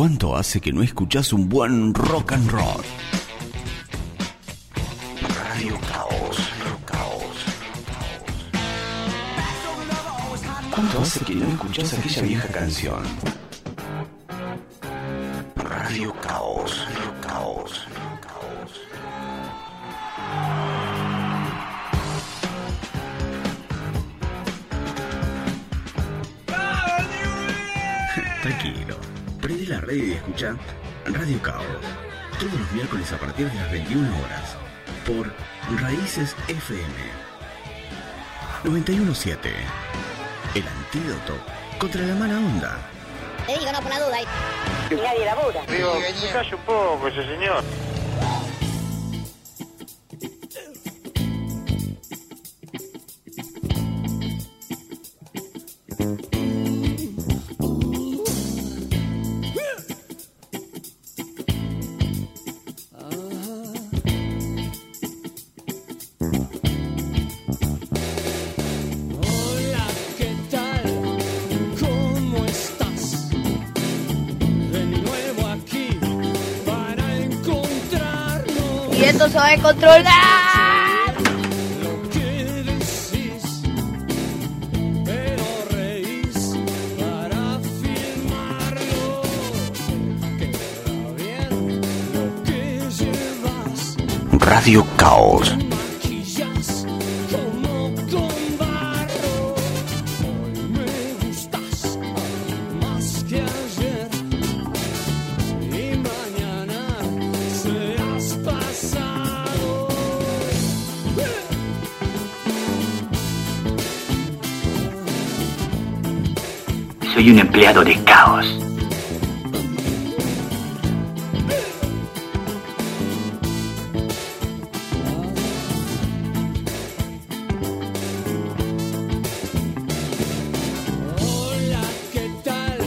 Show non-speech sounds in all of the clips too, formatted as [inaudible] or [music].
¿Cuánto hace que no escuchás un buen rock and roll? Radio Caos, Caos. ¿Cuánto hace que no escuchás aquella vieja canción? Radio Caos, Caos, y escucha Radio Caos. Todos los miércoles a partir de las 21 horas. Por Raíces FM 917. El antídoto contra la mala onda. Te digo, no, por la duda. Y nadie labura. Digo, se un poco ese señor. Que llevas. Radio Caos. Empleado de caos. Hola, ¿qué tal?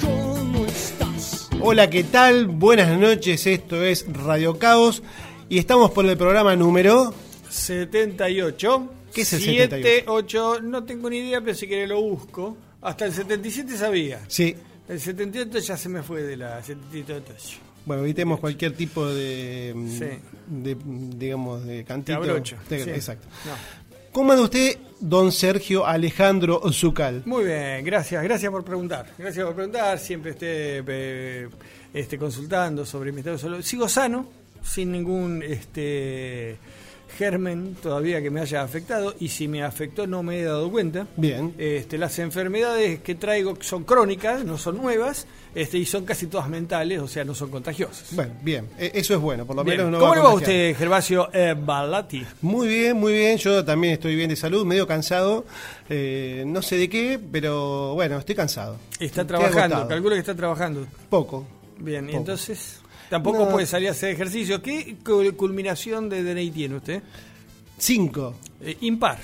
¿Cómo estás? Hola, ¿qué tal? Buenas noches, esto es Radio Caos y estamos por el programa número... 78. ¿Qué es el 7, 78? 8, no tengo ni idea, pero si quiere lo busco. Hasta el 77 sabía. Sí, El 78 ya se me fue de la 78. bueno, evitemos cualquier tipo de, mm, Sí. de, digamos, de cantito. Abrocho, De- sí. Exacto. No. ¿Cómo anda usted, don Sergio Alejandro Zucal? Muy bien, gracias, gracias por preguntar. Gracias por preguntar, siempre esté eh, este, consultando sobre mi estado de salud. Sigo sano, sin ningún este germen todavía que me haya afectado y si me afectó no me he dado cuenta. Bien. Este, las enfermedades que traigo son crónicas, no son nuevas, este, y son casi todas mentales, o sea, no son contagiosas. Bueno, bien, e- eso es bueno, por lo Bien. menos no ¿Cómo le va a usted, Gervasio eh, Balati? Muy bien, muy bien. Yo también estoy bien de salud, medio cansado. eh, no sé de qué, pero bueno, estoy cansado. Está Estoy trabajando, calculo que está trabajando. Poco. Bien, y entonces tampoco No. puede salir a hacer ejercicio. ¿Qué cu- culminación de DNI tiene usted? Cinco. Eh, impar.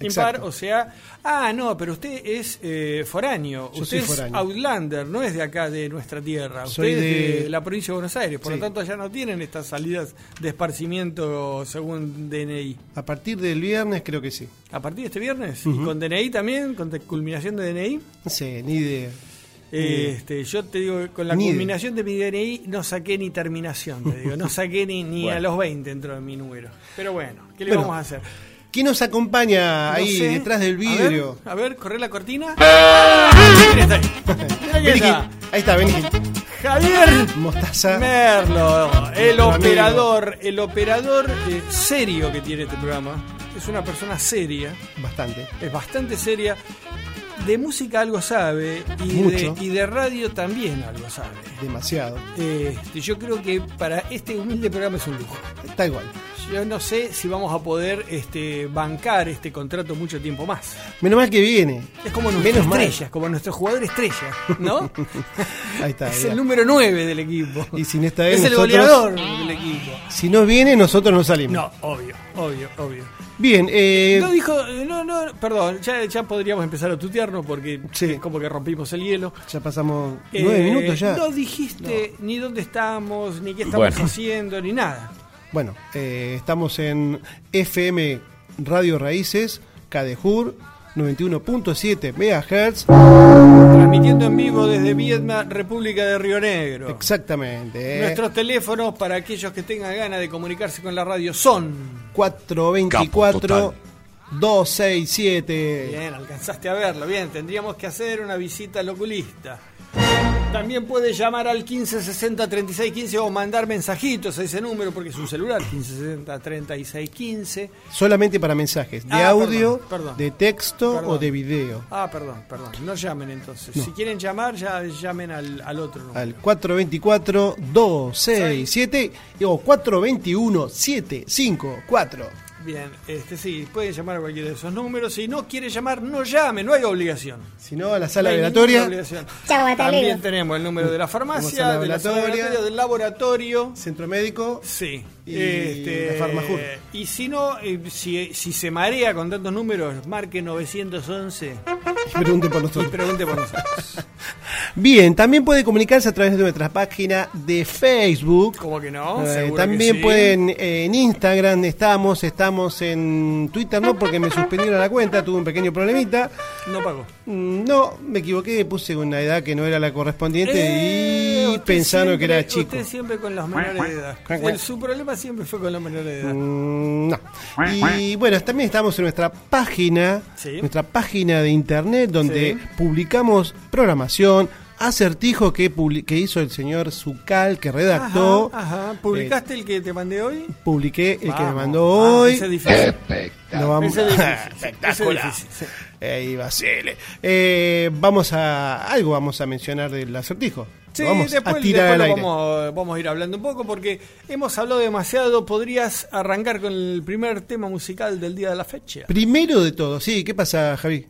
Exacto. Impar, o sea, ah, no, pero usted es eh, foráneo, Yo usted soy es. Outlander, no es de acá de nuestra tierra, usted Soy es de... de- la provincia de Buenos Aires, por Sí. lo tanto allá no tienen estas salidas de esparcimiento según DNI. A partir del viernes creo que sí. A partir de este viernes, y con DNI también, con culminación de DNI. No sé, ni idea. Este, yo te digo, con la culminación de mi DNI no saqué ni terminación, te digo, no saqué ni, ni a los 20 entró en mi número. Pero bueno, ¿qué le Bueno, vamos a hacer? ¿Quién nos acompaña No ahí sé. detrás del vidrio? ver, A ver, corre la cortina. [laughs] ¿Quién está ahí? Quién está. Ahí está, vení. Javier Mostaza. Merlo, el Nuestro operador, el operador eh, serio que tiene este programa. Es una persona seria, Bastante. es bastante seria. De música algo sabe y, de, y de radio también algo sabe. Demasiado. Este, yo creo que para este humilde programa es un lujo. Está igual. Yo no sé si vamos a poder este, bancar este contrato mucho tiempo más. Menos mal que viene. Es como nuestra Menos estrella, como nuestro jugador estrella, ¿no? [laughs] Ahí está. es ya. el número 9 del equipo. Y sin esta vez es el goleador del equipo. Si no viene, nosotros no salimos. No, obvio, obvio, obvio. Bien, eh, No dijo, eh, no, no, perdón, ya, ya podríamos empezar a tutearnos porque Sí. es como que rompimos el hielo. ya pasamos nueve Eh, minutos ya. No dijiste ni dónde estamos, ni qué estamos Bueno. haciendo, ni nada. Bueno, eh, estamos en FM Radio Raíces, Cadejur, 91.7 MHz. Transmitiendo en vivo desde Vietnam, República de Río Negro. Exactamente. Nuestros teléfonos para aquellos que tengan ganas de comunicarse con la radio son. 424 267. Bien, alcanzaste a verlo. Bien, tendríamos que hacer una visita al oculista. También puede llamar al 1560 3615 o mandar mensajitos a ese número porque es un celular 1560 3615. Solamente para mensajes de Ah, audio, perdón, perdón. de texto Perdón. o de video. Ah, perdón, perdón. No llamen entonces. No. Si quieren llamar, ya llamen al, al otro número. Al 424 267 o 421 754. Bien, este sí, pueden llamar a cualquiera de esos números. Si no quiere llamar, no llame, no hay obligación. Si no, a la sala No velatoria. hasta También tenemos el número de la farmacia, sala de la sala velatoria. del laboratorio. Centro médico. Sí. Y Este, la Farmajur. Y si no, eh, si, si se marea con tantos números, marque 911 Pregunte por y nosotros. pregunte por nosotros. Bien, también puede comunicarse a través de nuestra página de Facebook. ¿Cómo que no? Eh, también que sí. pueden eh, en Instagram estamos, estamos en Twitter no porque me suspendieron la cuenta, tuve un pequeño problemita. No pagó. Mm, No, me equivoqué, puse una edad que no era la correspondiente Eh, y usted pensando que era chico. Usted siempre con los menores de edad. El- su problema siempre fue con los menores de edad. Mm, No. Y bueno, también estamos en nuestra página, Sí. nuestra página de internet donde Sí. publicamos acertijo que, que hizo el señor Zucal, que redactó. Ajá, ajá. ¿Publicaste el que te mandé hoy? Publiqué el que me mandó Ah, hoy. ese es difícil. Lo vamos- Ese Espectacular. ese sí. Ey, Basile. Eh, vamos a algo vamos a mencionar del acertijo. Sí, vamos después, a tirar después al lo aire. vamos, vamos a ir hablando un poco porque hemos hablado demasiado. ¿Podrías arrancar con el primer tema musical del día de la fecha? Primero de todo, sí, ¿qué pasa, Javi?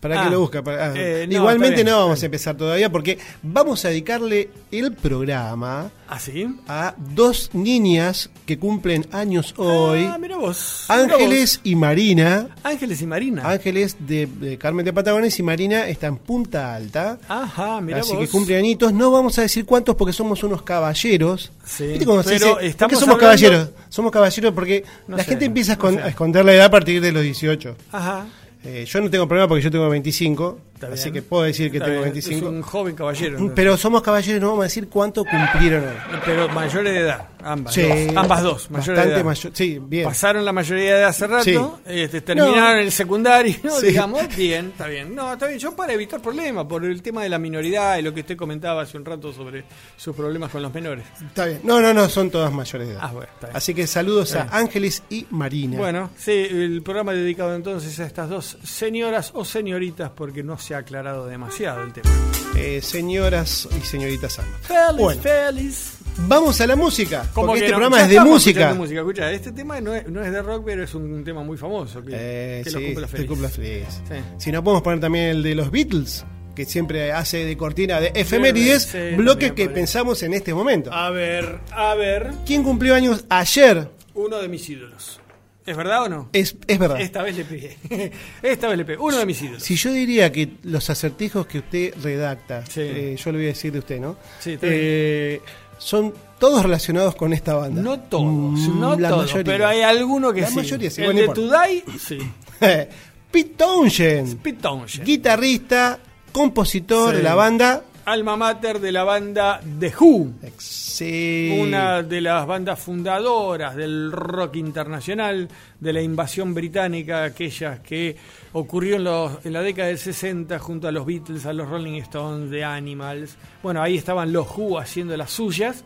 ¿Para Ah, qué lo busca? Para- ah, eh, no, Igualmente no vamos a empezar todavía porque vamos a dedicarle el programa ¿Ah, sí? a dos niñas que cumplen años hoy. Ah, mira vos. mira Ángeles y Marina. Ángeles y Marina. Ángeles de, de Carmen de Patagones y Marina está en Punta Alta. Ajá, mira Así vos. que cumplen añitos. No vamos a decir cuántos porque somos unos caballeros. Sí, ¿Viste se pero dice? ¿Por qué estamos somos hablando- caballeros? Somos caballeros porque No la sé, gente empieza a, no escon- sé. a esconder la edad a partir de los 18. Ajá. Eh, yo no tengo problema porque yo tengo 25. Está así bien. que puedo decir que Está tengo bien, 25. Es un joven caballero. Pero somos caballeros, no vamos a decir cuánto cumplieron hoy. Pero mayores de edad, ambas. Sí, dos. ambas dos, mayores de edad. mayor- sí, bien. Pasaron la mayoría de edad hace rato, Sí. este, terminaron No. el secundario, [laughs] Sí. digamos, bien, está bien. No, está bien, yo para evitar problemas, por el tema de la minoridad y lo que usted comentaba hace un rato sobre sus problemas con los menores. Está bien. No, no, no, son todas mayores de edad. Ah, bueno, está bien. Así que saludos a Ángeles y Marina. Bueno, sí, el programa dedicado entonces a estas dos señoras o señoritas, porque no se ha aclarado demasiado el tema. Eh, señoras y señoritas ambas. Feliz, Bueno. feliz. Vamos a la música. ¿Cómo Porque que este no? programa Ya es de música. escuchando música. Escucha, este tema no es, no es de rock, pero es un tema muy famoso. Que, Eh, que sí, los cumpla te feliz. cumpla feliz. Sí. Si no, podemos poner también el de los Beatles, que siempre hace de cortina de efemérides, sí, bloque que pensamos en este momento. A ver, a ver. ¿Quién cumplió años ayer? Uno de mis ídolos. ¿Es verdad o no? Es, es verdad. Esta vez le pegué. [laughs] Esta vez le pegué. Uno de mis ídolos. Si yo diría que los acertijos que usted redacta, Sí. eh, yo le voy a decir de usted, ¿no? Sí, Eh, son todos relacionados con esta banda. No todos, Mm, no la todos, mayoría. pero hay alguno que La sí. mayoría sí, El bueno, de. Today, sí. [laughs] Pete Townshend, Pete Townshend. guitarrista, compositor Sí. de la banda. Alma mater de la banda The Who. Sí. Una de las bandas fundadoras del rock internacional, de la invasión británica, aquellas que ocurrió en, los- en la década del 60 junto a los Beatles, a los Rolling Stones, The Animals. Bueno, ahí estaban los Who haciendo las suyas,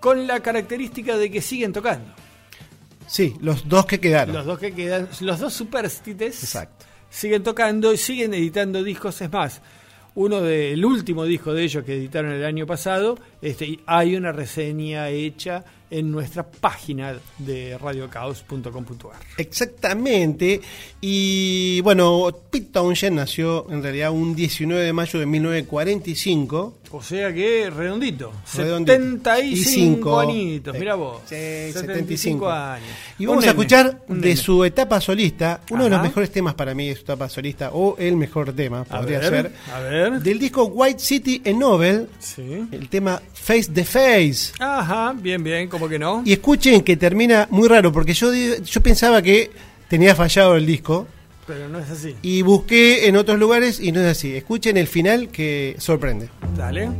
con la característica de que siguen tocando. Sí, los dos que quedaron. Los dos que quedan, los dos superstites, Exacto. siguen tocando y siguen editando discos. Es más, uno del último disco de ellos que editaron el año pasado, este, hay una reseña hecha en nuestra página de radiocaos.com.ar. Exactamente. Y bueno, Pete Townshend nació en realidad un 19 de mayo de 1945. O sea que redondito, Redondito. 75 Y añitos, mira vos. Sí, 75 años. Y Un vamos a escuchar de nene. su etapa solista, uno de los mejores temas para mí de su etapa solista, o el mejor tema, A podría ver, ser. a ver. Del disco White City en Novel, Sí. el tema Face the Face. Ajá, bien, bien, como que no. Y escuchen que termina muy raro, porque yo, yo pensaba que tenía fallado el disco. Pero no es así. Y busqué en otros lugares y no es así. Escuchen el final que sorprende. Dale.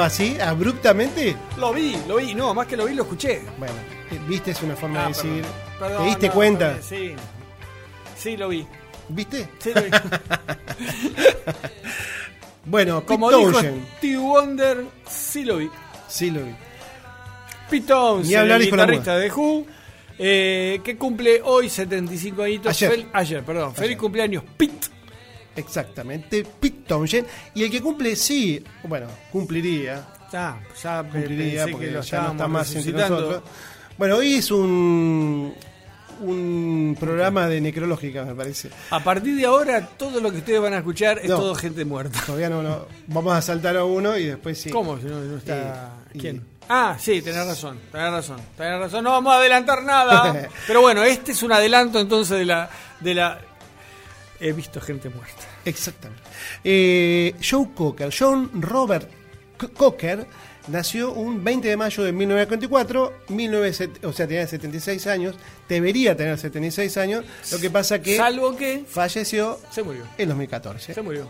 Terminaba así, abruptamente? Lo vi, lo vi. No, más que lo vi, lo escuché. Bueno, viste, es una forma Ah, de decir. perdón, perdón, ¿Te diste no, cuenta? perdón, Sí. Sí, lo vi. ¿Viste? Sí, lo vi. [laughs] Bueno, Como Pete dijo. Steve Wonder, sí lo vi. Sí, lo vi. Pete hablar, el guitarrista de Who, eh, que cumple hoy 75 añitos. Ayer. Fel- ayer, perdón. Feliz cumpleaños, Pete. Exactamente, Pete Townshend. Y el que cumple, sí, bueno, cumpliría. Ya, ya Cumpliría pensé porque que lo ya no está más entre nosotros. Bueno, hoy es un, un programa de necrológica, me parece. A partir de ahora, todo lo que ustedes van a escuchar es No. todo gente muerta. Todavía no, no. Vamos a saltar a uno y después sí. ¿Cómo? Si no, no está... Y- y- ¿Quién? Ah, sí, tenés razón, tenés razón, tenés razón. No vamos a adelantar nada. [laughs] Pero bueno, este es un adelanto entonces de la... De la... He visto gente muerta. Exactamente. Eh, Joe Cocker, John Robert Cocker, nació un 20 de mayo de 1944, 19set- o sea, tenía 76 años, debería tener 76 años, lo que pasa que Salvo que falleció se murió. en 2014. Se murió.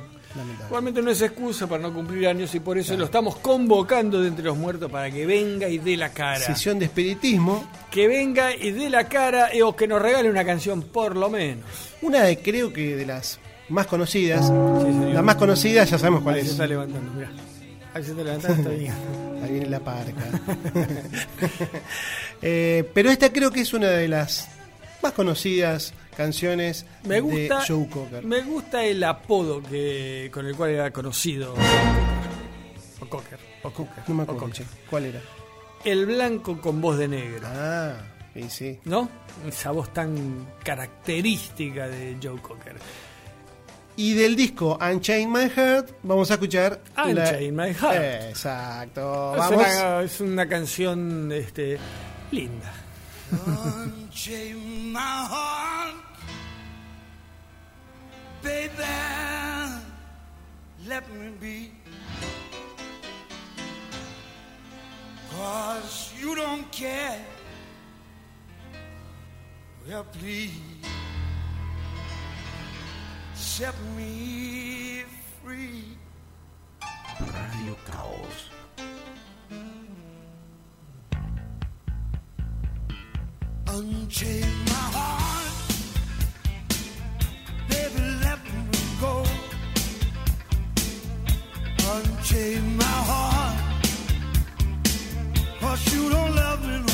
Igualmente no es excusa para no cumplir años y por eso lo estamos convocando de entre los muertos para que venga y dé la cara. Sesión de espiritismo, Que venga y dé la cara o que nos regale una canción por lo menos. una de creo que de las más conocidas, señor. la más conocida ya sabemos cuál Ahí se es. está levantando, mirá. Ahí se está levantando, está. [laughs] Ahí viene la parca. [laughs] Eh, pero esta creo que es una de las más conocidas canciones Me gusta, de Joe Cocker. me gusta el apodo que con el cual era conocido. O Cocker. O Cocker. No me acuerdo. ¿Cuál era? El blanco con voz de negro. Ah, sí, sí. ¿No? Esa voz tan característica de Joe Cocker. Y del disco Unchained My Heart vamos a escuchar Unchained My Heart. Exacto. Es Vamos. una, es una canción este, linda. Unchain my heart, baby. Let me be. Cause you don't care. Well, please set me free. Radio Caos. Unchain my heart, Unchain my heart, cause you don't love me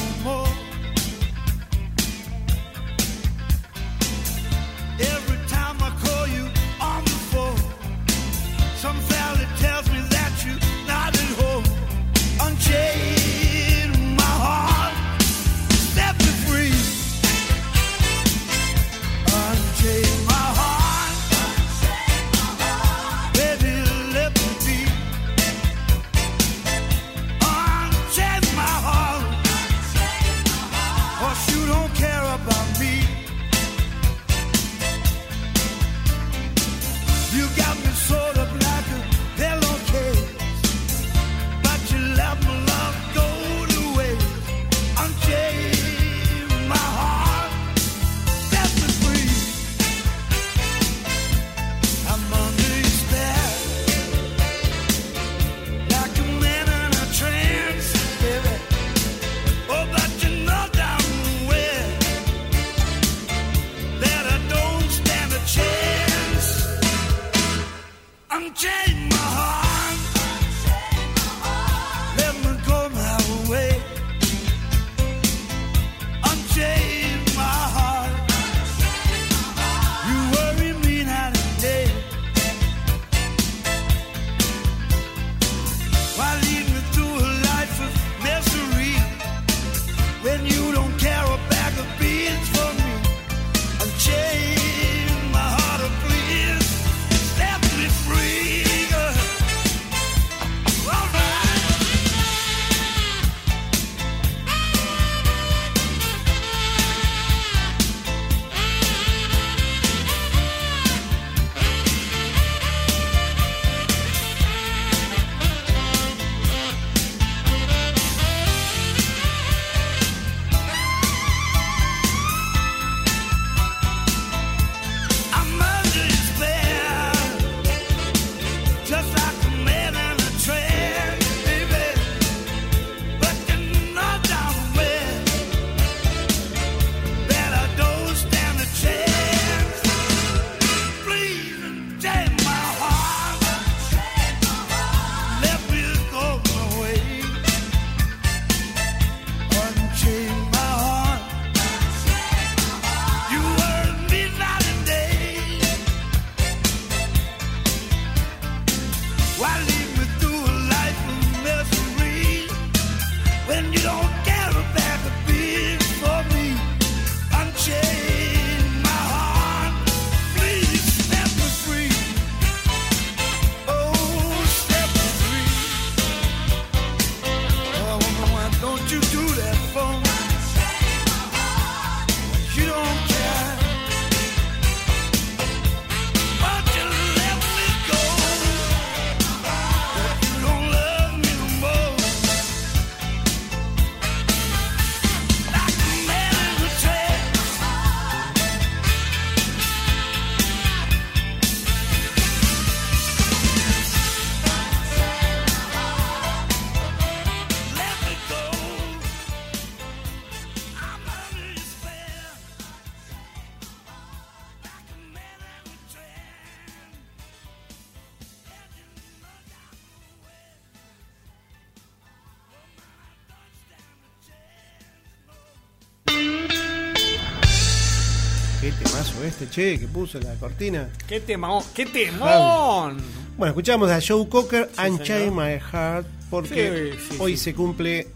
che, que puso la cortina. ¡Qué temón! ¡Qué temón! Bueno, escuchamos a Joe Cocker, Unchain señor. My Heart, porque Sí, sí, hoy sí. se cumple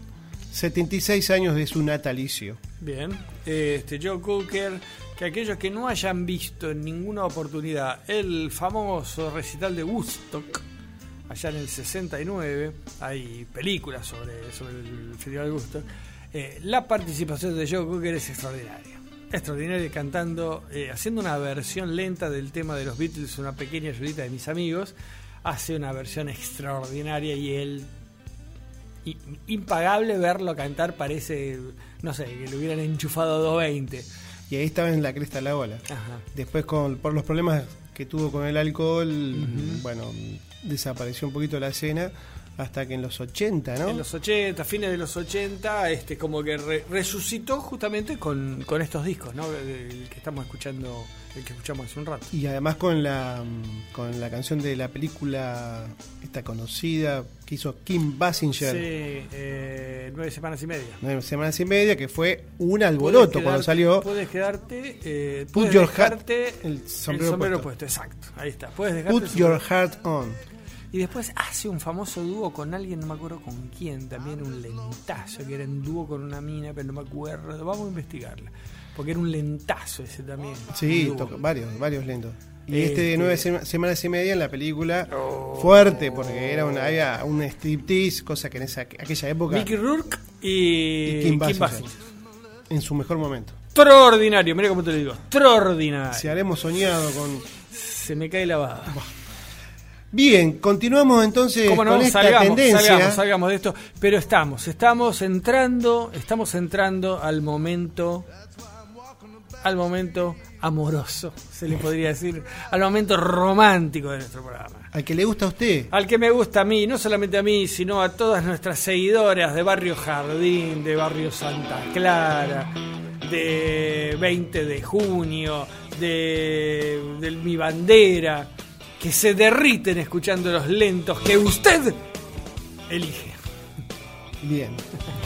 76 años de su natalicio. Bien, este Joe Cooker, que aquellos que no hayan visto en ninguna oportunidad el famoso recital de Woodstock, allá en el 69, hay películas sobre, sobre el Festival de Woodstock, eh, la participación de Joe Cooker es extraordinaria. Extraordinaria cantando, eh, haciendo una versión lenta del tema de los Beatles, una pequeña ayudita de mis amigos, hace una versión extraordinaria y él impagable verlo cantar, parece, no sé, que le hubieran enchufado 220. Y ahí estaba en la cresta de la ola. Ajá. Después, con, por los problemas que tuvo con el alcohol, bueno, desapareció un poquito la escena hasta que en los 80, ¿no? En los 80, fines de los 80, este, como que re- resucitó justamente con, con estos discos, ¿no? El que estamos escuchando, el que escuchamos hace un rato. Y además con la mm, con la canción de la película esta conocida que hizo Kim Sí, Basinger, eh, nueve semanas y media. nueve semanas y media, que fue un alboroto cuando salió. Puedes quedarte. Eh, Put puedes your hat- dejarte el sombrero puesto. puesto. Exacto, ahí está. Puedes dejarte Put your heart on. Y después hace un famoso dúo con alguien, no me acuerdo con quién, también un lentazo, que era un dúo con una mina, pero no me acuerdo. Vamos a investigarla. Porque era un lentazo ese también. Sí, varios, varios lentos. Y Este- este de nueve sema- semanas y media en la película, fuerte, porque era una, había un striptease, cosa que en esa, aquella época, Mickey Rourke y, Y Kim. Basinger. en su mejor momento. Extraordinario, mira cómo te lo digo. Extraordinario. Si habremos soñado con... Se me cae la baba. Bien, continuamos entonces ¿Cómo no? con esta Salgamos, tendencia. salgamos, salgamos de esto. Pero estamos, estamos entrando, estamos entrando al momento, al momento amoroso, se le podría decir, al momento romántico de nuestro programa. Al que le gusta a usted. Al que me gusta a mí, no solamente a mí, sino a todas nuestras seguidoras de Barrio Jardín, de Barrio Santa Clara, de 20 de junio, de, de Mi Bandera, que se derriten escuchando los lentos que usted elige. Bien.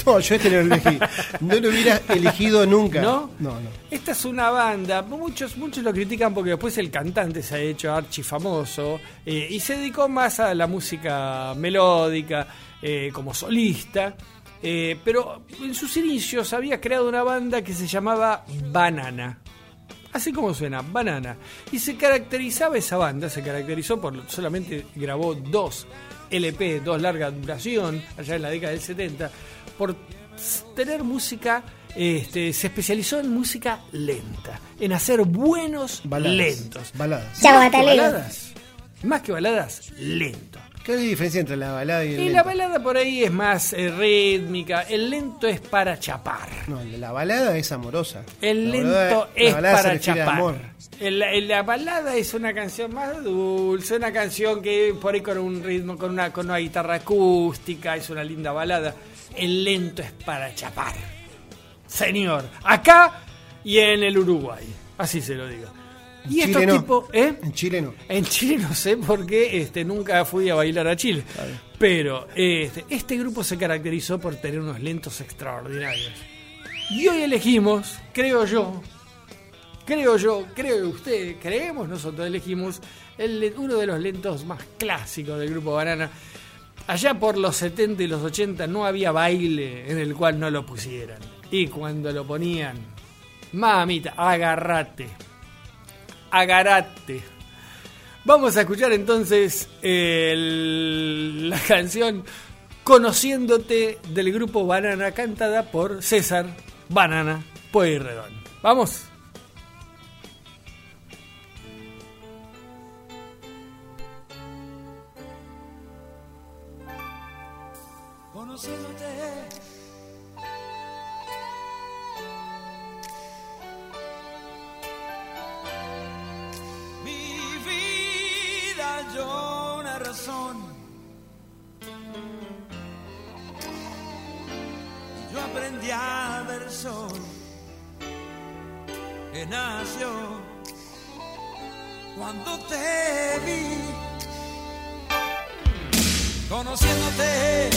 No, yo este lo elegí. No lo hubiera elegido nunca. ¿No? No, no. Esta es una banda, muchos, muchos lo critican porque después el cantante se ha hecho archifamoso eh, y se dedicó más a la música melódica eh, como solista. eh, pero en sus inicios había creado una banda que se llamaba Banana. Así como suena, Banana. Y se caracterizaba esa banda, se caracterizó por solamente grabó dos LP, dos larga duración, allá en la década del 70, por tener música, este, se especializó en música lenta, en hacer buenos Baladas. lentos. Baladas. Chau, Más que baladas, más que baladas, lento. ¿Qué es la diferencia entre la balada y el Y lento? la balada por ahí es más eh, rítmica, el lento es para chapar. No, la balada es amorosa. El La lento la es balada para chapar. amor. El- el- la balada es una canción más dulce, una canción que por ahí con un ritmo, con una, con una guitarra acústica, es una linda balada. El lento es para chapar. Señor, acá y en el Uruguay. Así se lo digo. Y estos Chile no. tipos, ¿eh? En Chile no. En Chile no sé por qué este, nunca fui a bailar a Chile. Pero este, este grupo se caracterizó por tener unos lentos extraordinarios. Y hoy elegimos, creo yo, creo yo, creo usted, creemos nosotros, elegimos el, uno de los lentos más clásicos del grupo Banana. Allá por los 70 y los 80 no había baile en el cual no lo pusieran. Y cuando lo ponían, mamita, agarrate, agarrate. Vamos a escuchar entonces la canción Conociéndote del grupo Banana, cantada por César Banana Pueyrredón. Vamos. Yo una razón. Yo aprendí a ver sol que nació cuando te vi. Conociéndote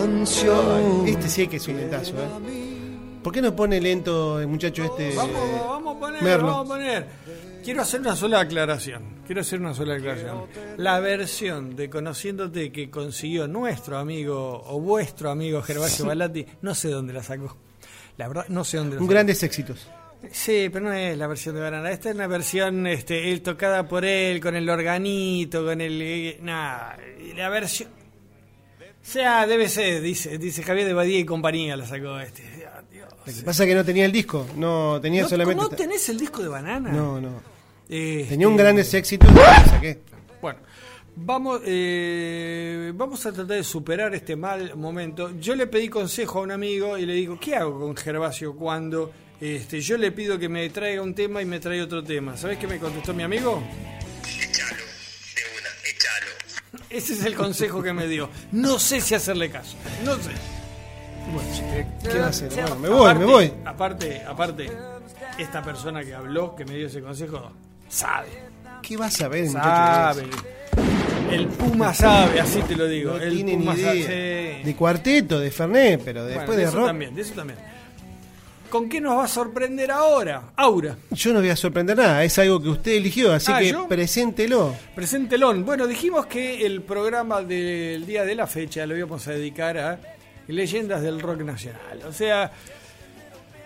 canción. Este sí que es un lentazo, ¿eh? ¿Por qué no pone lento el muchacho este? Vamos, vamos a poner, Merlo. vamos a poner. Quiero hacer una sola aclaración. Quiero hacer una sola aclaración. La versión de Conociéndote que consiguió nuestro amigo o vuestro amigo Gervasio Balatti, no sé dónde la sacó. La verdad, no sé dónde la Un sacó. grandes éxitos. Sí, pero no es la versión de Banana. Esta es una versión este, él tocada por él, con el organito, con el. eh, Nada, la versión. Sea, debe ser, dice, dice Javier de Badía y compañía la sacó este. Dios. Lo que pasa es que no tenía el disco, no tenía ¿No, solamente. ¿no tenés el disco de Banana? No, no. Este, Tenía un grandes éxitos y lo saqué. Bueno, vamos, eh, vamos a tratar de superar este mal momento. Yo le pedí consejo a un amigo y le digo, ¿qué hago con Gervasio cuando este, yo le pido que me traiga un tema y me trae otro tema? ¿Sabés qué me contestó mi amigo? Ese es el consejo que me dio. No sé si hacerle caso. No sé. ¿Qué va a hacer? Bueno, me voy, me voy. Aparte, aparte, esta persona que habló, que me dio ese consejo, sabe. ¿Qué vas a muchacho? Sabe. El Puma sabe, así te lo digo. No el tiene ni Puma idea. sabe. De cuarteto, de Fernet, pero Bueno, después de de eso rock. también, de eso también. ¿Con qué nos va a sorprender ahora? Aura, Yo no voy a sorprender nada, es algo que usted eligió, así Ah, que ¿yo? preséntelo. preséntelón. Bueno, dijimos que el programa del día de la fecha lo íbamos a dedicar a leyendas del rock nacional. O sea,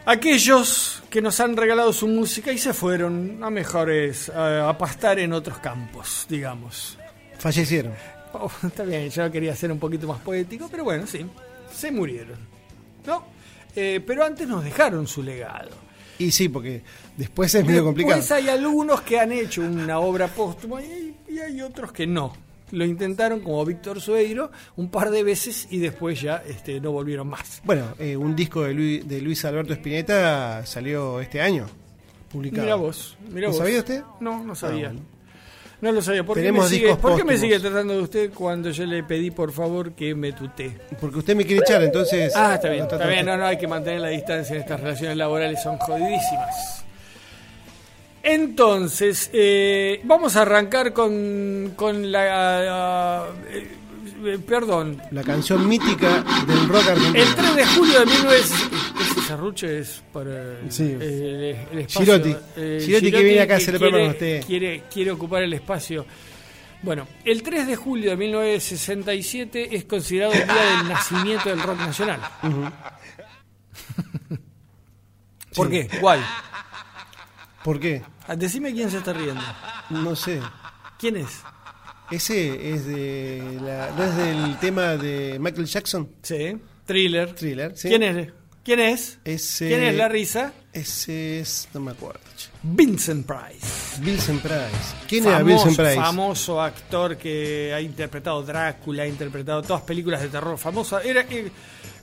aquellos que nos han regalado su música y se fueron a mejores, a, a pastar en otros campos, digamos. Fallecieron. Oh, [laughs] está bien, yo quería ser un poquito más poético, pero bueno, sí, se murieron. ¿No? Eh, pero antes nos dejaron su legado. Y sí, porque después es medio complicado. Después hay algunos que han hecho una obra póstuma y, y hay otros que no. Lo intentaron como Víctor Sueiro un par de veces y después ya este, no volvieron más. Bueno, eh, un disco de Luis, de Luis Alberto Spinetta salió este año, publicado. Mira vos, mira ¿Lo vos. sabía usted? No, no sabía. Ah, bueno. No lo sabía. ¿Por, qué me, sigue, discos ¿por qué me póstumos. sigue tratando de usted cuando yo le pedí por favor que me tutee? Porque usted me quiere echar, entonces... Ah, está bien, está bien, no, no, hay que mantener la distancia en estas relaciones laborales, son jodidísimas. Entonces, eh, vamos a arrancar con, con la... eh, eh, perdón, La canción mítica del rock argentino. el 3 de julio de 19... Ese serruche es para el, Sí. el- el espacio. Girotti. Girotti que viene acá a celebrar quiere, con usted. Quiere, quiere ocupar el espacio. Bueno, el 3 de julio de 1967 es considerado el día del nacimiento del rock nacional. [laughs] ¿Por Sí. qué? ¿Cuál? ¿Por qué? Ah, Decime quién se está riendo. No sé. ¿Quién es? Ese es de la, ¿no es del tema de Michael Jackson? Sí. Thriller. Thriller, sí. ¿Quién es? ¿Quién es? Ese, ¿Quién es la risa? Ese es, no me acuerdo. Vincent Price. Vincent Price. ¿Quién era Famoso- Vincent Price? Famoso actor que ha interpretado Drácula, ha interpretado todas películas de terror. Famoso. Era eh,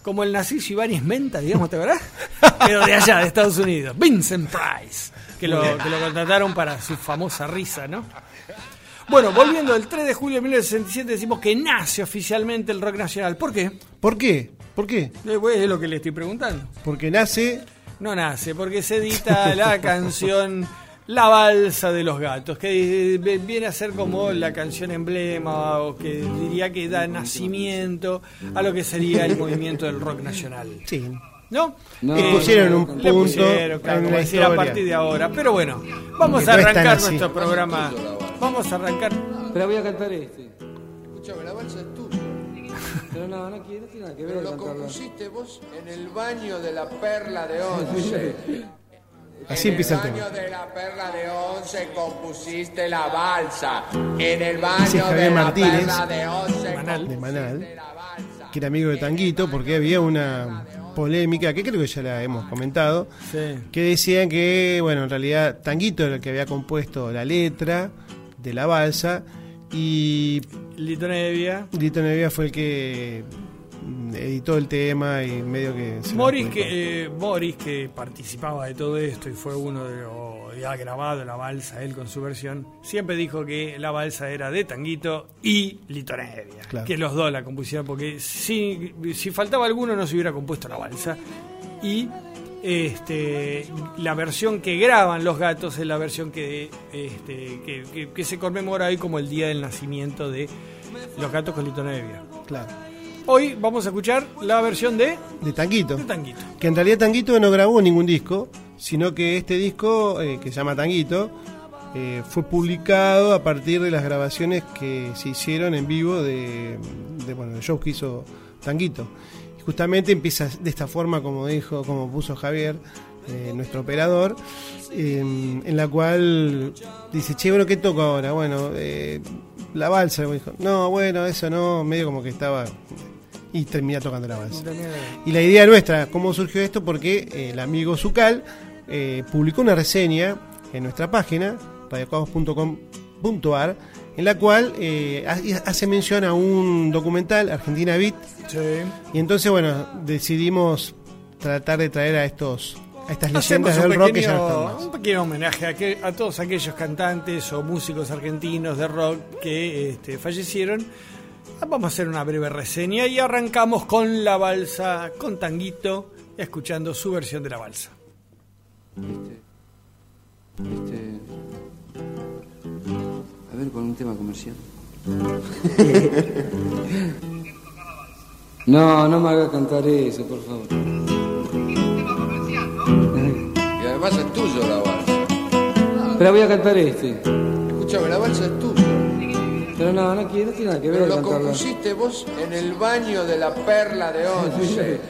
como el nacizo Ibáñez Menta, digamos, ¿te verdad? [laughs] Pero de allá, de Estados Unidos. Vincent Price. Que lo, que lo contrataron para su famosa risa, ¿no? Bueno, volviendo el 3 de julio de 1967 decimos que nace oficialmente el rock nacional. ¿Por qué? ¿Por qué? ¿Por qué? Eh, pues, Es lo que le estoy preguntando. Porque nace No nace, porque se edita la [laughs] canción La Balsa de los Gatos, que eh, viene a ser como la canción emblema, o que diría que da nacimiento a lo que sería el movimiento del rock nacional. Sí. ¿No? No, Le pusieron un le punto pusieron, claro, en como decir, a partir de ahora. Pero bueno, vamos a arrancar nuestro programa. Vamos a arrancar. Pero voy a cantar este. Escúchame, la balsa es tuya. [laughs] Pero no, no, quiero, no tiene nada que ver Pero lo cantarla. compusiste vos en el baño de la perla de once. Así en empieza el el tema. baño de la perla de once compusiste la balsa. En el baño Javier de la Martínez, perla de once Manal. de Manal, que era amigo de Tanguito, porque había una polémica, que creo que ya la hemos comentado, Sí. que decían que, bueno, en realidad Tanguito era el que había compuesto la letra de la balsa y Lito Nevia. Lito Nevia fue el que editó el tema y medio que... adjudicó. que, eh, Morris, que participaba de todo esto y fue uno de los y ha grabado la balsa él con su versión, siempre dijo que la balsa era de Tanguito y Lito Nevia, Claro. que los dos la compusieron, porque si, si faltaba alguno no se hubiera compuesto la balsa. Y este, la versión que graban los gatos es la versión que, este, que, que- que se conmemora hoy como el día del nacimiento de los gatos con Lito Nevia. Claro, Hoy vamos a escuchar la versión de, de Tanguito. de Tanguito. Que en realidad Tanguito no grabó ningún disco, sino que este disco, eh, que se llama Tanguito, eh, fue publicado a partir de las grabaciones que se hicieron en vivo de, de, bueno, de shows que hizo Tanguito. Justamente empieza de esta forma, como dijo, como puso Javier, eh, nuestro operador, eh, en la cual dice, che, bueno, ¿qué toco ahora? Bueno, eh, la balsa, dijo, no, bueno, eso no, medio como que estaba... Y termina tocando la balsa. Y la idea nuestra, ¿cómo surgió esto? Porque eh, el amigo Zucal eh, publicó una reseña en nuestra página, radiocaos.com.ar, en la cual eh, ha- hace mención a un documental, Argentina Beat, Sí. y entonces, bueno, decidimos tratar de traer a estos a estas Hacemos leyendas del rock que ya no pequeño, están más. un pequeño homenaje a, que- a todos aquellos cantantes o músicos argentinos de rock que este, fallecieron. Vamos a hacer una breve reseña y arrancamos con la balsa, con Tanguito, escuchando su versión de la balsa. Este. A ver, con un tema comercial. [laughs] No, no me haga cantar eso, por favor. Y además es tuyo la balsa. Pero voy a cantar este. Escúchame, la balsa es tuya. Pero no, no quiero, no tiene nada que ver Pero lo cantarla. compusiste vos en el baño de la perla de once.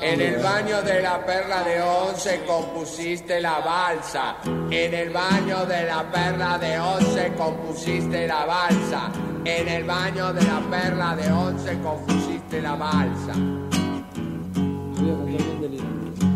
En el baño de la perla de once compusiste la balsa. En el baño de la perla de once compusiste la balsa. En el baño de la perla de once compusiste la balsa. Voy a cantar bien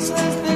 mi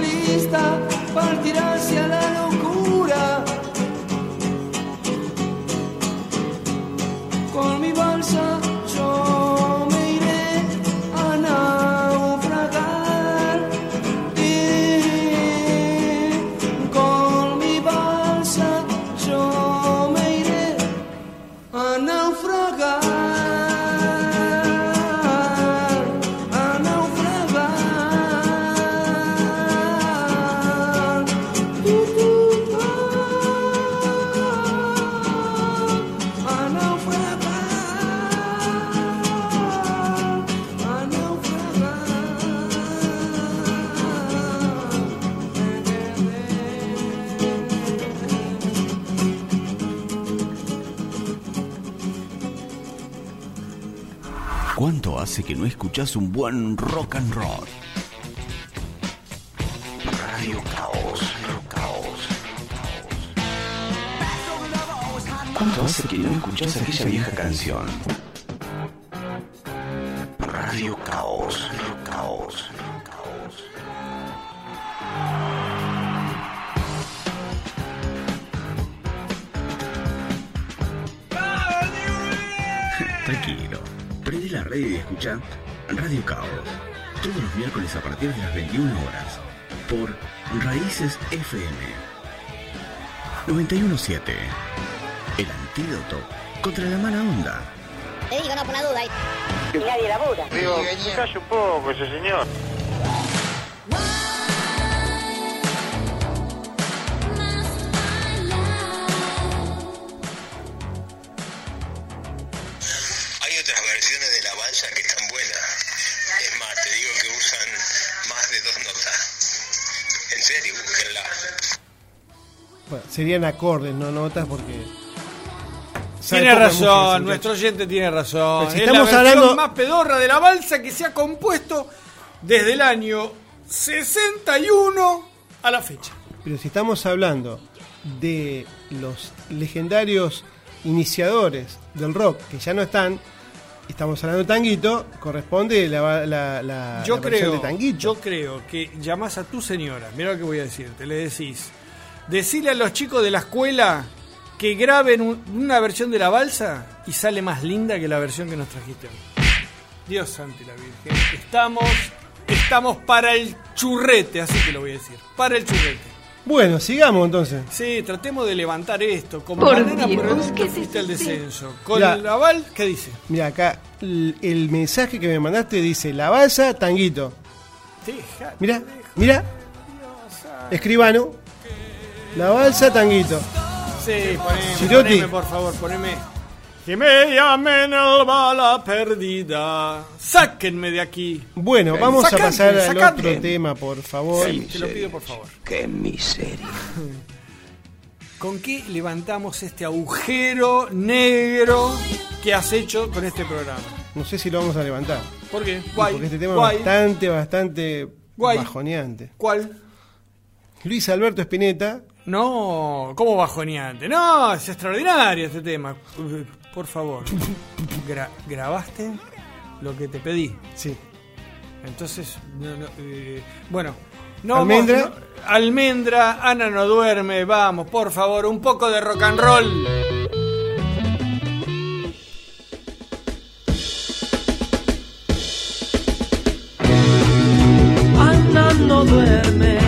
escuchás un buen rock and roll? Radio Caos, Caos. ¿Cuánto hace que no escuchás aquella vieja canción? Radio Caos, Caos, Caos. Tranquilo, prende la radio y escucha Radio Caos. Todos los miércoles a partir de las 21 horas. Por Raíces FM 917. El antídoto contra la mala onda. Te digo, no, por la duda. Y nadie labura. Digo, calle un poco ese señor. Serían acordes, no notas, porque. Tiene música, razón, nuestro oyente tiene razón. Pero si es estamos la versión hablando- más pedorra de la balsa que se ha compuesto desde el año 61 a la fecha. Pero si estamos hablando de los legendarios iniciadores del rock que ya no están, estamos hablando de Tanguito, corresponde la, la, la- Yo la creo, de Tanguito. yo creo que llamás a tu señora, mira lo que voy a decirte, le decís, decirle a los chicos de la escuela que graben un- una versión de la balsa y sale más linda que la versión que nos trajiste hoy. Dios santo y la Virgen, estamos, estamos para el churrete, así te lo voy a decir, para el churrete. Bueno, sigamos entonces. Sí, tratemos de levantar esto. Como Por banana Dios, por el ¿qué es eso? descenso. Con Ya. el aval, ¿qué dice? Mira, acá el, el mensaje que me mandaste dice: La balsa, tanguito. Mira, mira. Escribano. La balsa, tanguito. Sí, poneme, poneme, por favor, poneme. Que me llamen el bala perdida. Sáquenme de aquí. Bueno, vamos a pasar al sacadme. otro tema, por favor. Sí, te lo pido por favor. Qué miseria. ¿Con qué levantamos este agujero negro que has hecho con este programa? No sé si lo vamos a levantar. ¿Por qué? Guay. Porque este tema guay. es bastante, bastante Guay. bajoneante. ¿Cuál? Luis Alberto Spinetta, No, ¿cómo bajoneante? No, es extraordinario este tema. Por favor. Gra- ¿Grabaste lo que te pedí? sí. Entonces, no, no, eh, bueno. No, Almendra. vamos- no- almendra, Ana no duerme, vamos, por favor, un poco de rock and roll. Ana no duerme,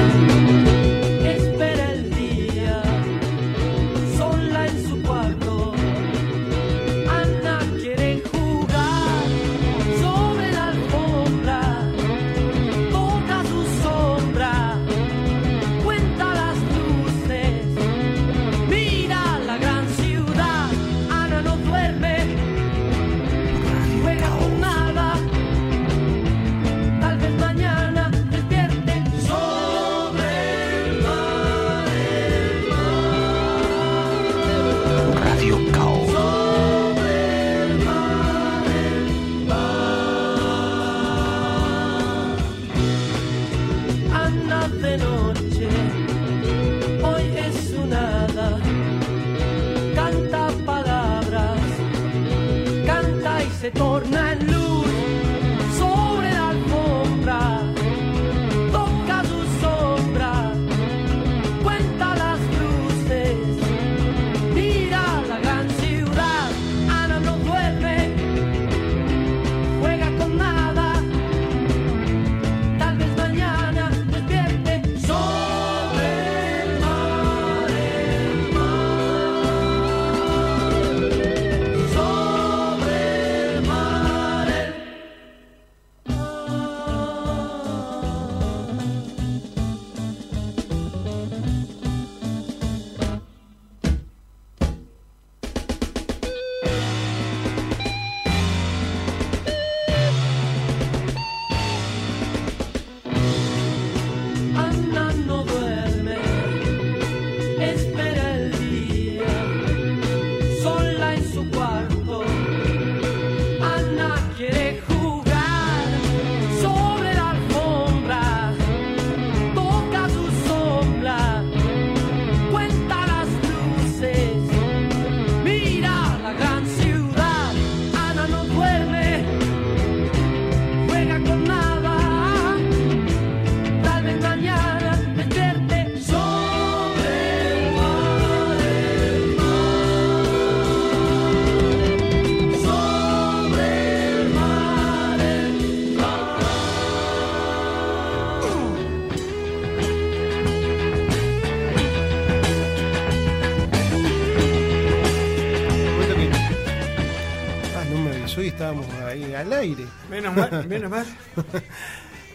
Menos [laughs] mal.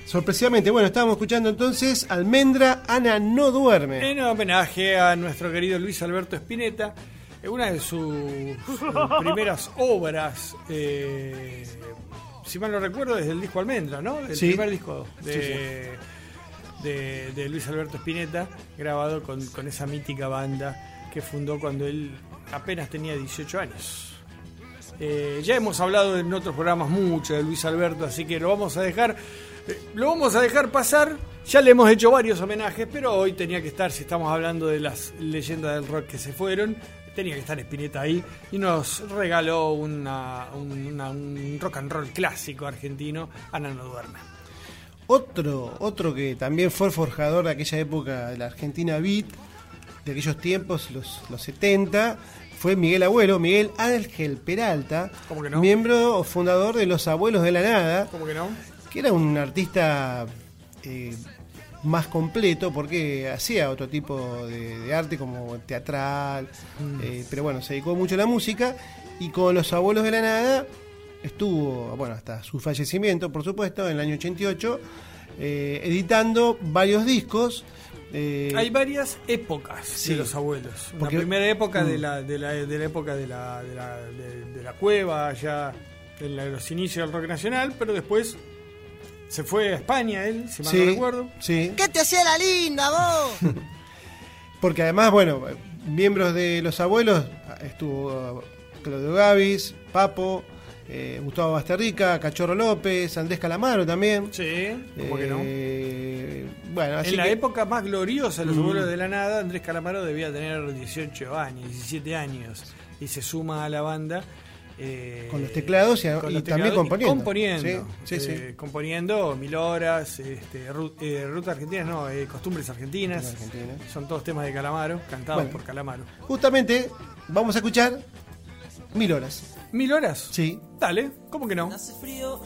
Sorpresivamente, bueno, estábamos escuchando entonces Almendra, Ana no duerme. En homenaje a nuestro querido Luis Alberto Spinetta, eh, una de sus [laughs] primeras obras, eh, si mal no recuerdo, desde el disco Almendra, ¿no? El Sí. primer disco de, Sí, de- de Luis Alberto Spinetta, grabado con, con esa mítica banda que fundó cuando él apenas tenía 18 años. Eh, ya hemos hablado en otros programas mucho de Luis Alberto, así que lo vamos a dejar, eh, lo vamos a dejar pasar. Ya le hemos hecho varios homenajes, pero hoy tenía que estar, si estamos hablando de las leyendas del rock que se fueron, tenía que estar Spinetta ahí y nos regaló una- un, rock and roll clásico argentino, Ana no duerme. Otro, otro que también fue forjador de aquella época de la Argentina Beat, de aquellos tiempos, los, los 70, fue Miguel Abuelo, Miguel Ángel Peralta, ¿Cómo que no? miembro o fundador de Los Abuelos de la Nada, ¿Cómo que no? que era un artista eh, más completo porque hacía otro tipo de, de arte como teatral, Mm. eh, pero bueno, se dedicó mucho a la música y con los abuelos de la nada estuvo, bueno, hasta su fallecimiento, por supuesto, en el año 88, eh, editando varios discos. Eh, Hay varias épocas Sí. de los abuelos. Porque- la primera época de Mm. la, de la, de la época de la, de la, de- de la cueva, ya en la- los inicios del rock nacional, pero después se fue a España él, si mal Sí, no recuerdo. sí. ¿Qué te hacía la linda, vos? [laughs] Porque además, bueno, miembros de los abuelos estuvo Claudio Gavis, Papo, eh, Gustavo Basterrica, Cachorro López, Andrés Calamaro también. Sí, ¿cómo que no? Bueno, así En la que- época más gloriosa de los Mm. abuelos de la nada, Andrés Calamaro debía tener 18 años, 17 años, y se suma a la banda. eh, Con los teclados y- con y los también componiendo. componiendo, Sí, sí, eh, componiendo Mil Horas, este, eh, Ruta Argentina, no, eh, Costumbres Argentinas. Argentina. Son todos temas de Calamaro, cantados Bueno. por Calamaro. Justamente vamos a escuchar Mil Horas. ¿Mil horas? Sí. Dale, ¿cómo que no? Hace frío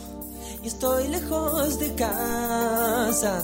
y estoy lejos de casa.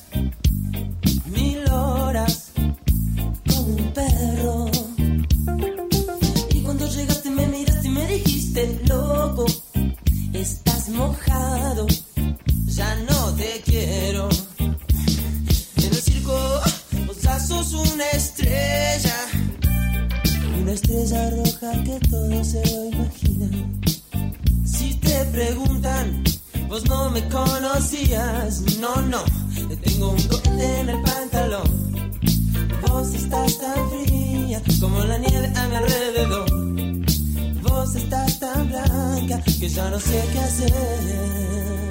Y cuando llegaste me miraste y me dijiste, loco, estás mojado, ya no te quiero. En el circo, vos sos una estrella, una estrella roja que todo se lo imagina. Si te preguntan, vos no me conocías. No, no, tengo un cohete en el pantalón. Vos estás tan fría como la nieve a mi alrededor. Vos estás tan blanca que ya no sé qué hacer.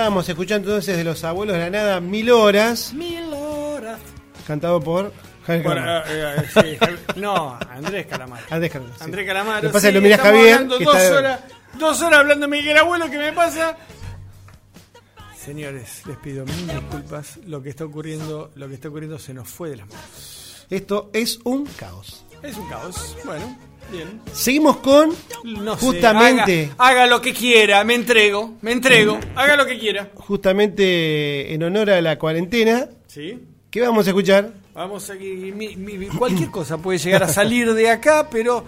Estábamos escuchando entonces de los abuelos de la nada Mil Horas, Mil horas. cantado por Javier Por, Calamaro. eh, eh, sí, no, Andrés Calamaro. Andrés Calamaro, sí. Andrés. Lo que pasa sí, que lo estamos Javier, que dos, está- horas, dos horas hablando de Miguel Abuelo, ¿qué me pasa? Señores, les pido mil disculpas. Lo que está ocurriendo, lo que está ocurriendo se nos fue de las manos. Esto es un caos. Es un caos. Bueno, Bien. Seguimos con No sé, justamente, haga, haga lo que quiera, me entrego, me entrego, haga lo que quiera. justamente en honor a la cuarentena. ¿Sí? ¿Qué vamos a escuchar? Vamos a mi- cualquier cosa puede llegar a salir de acá, pero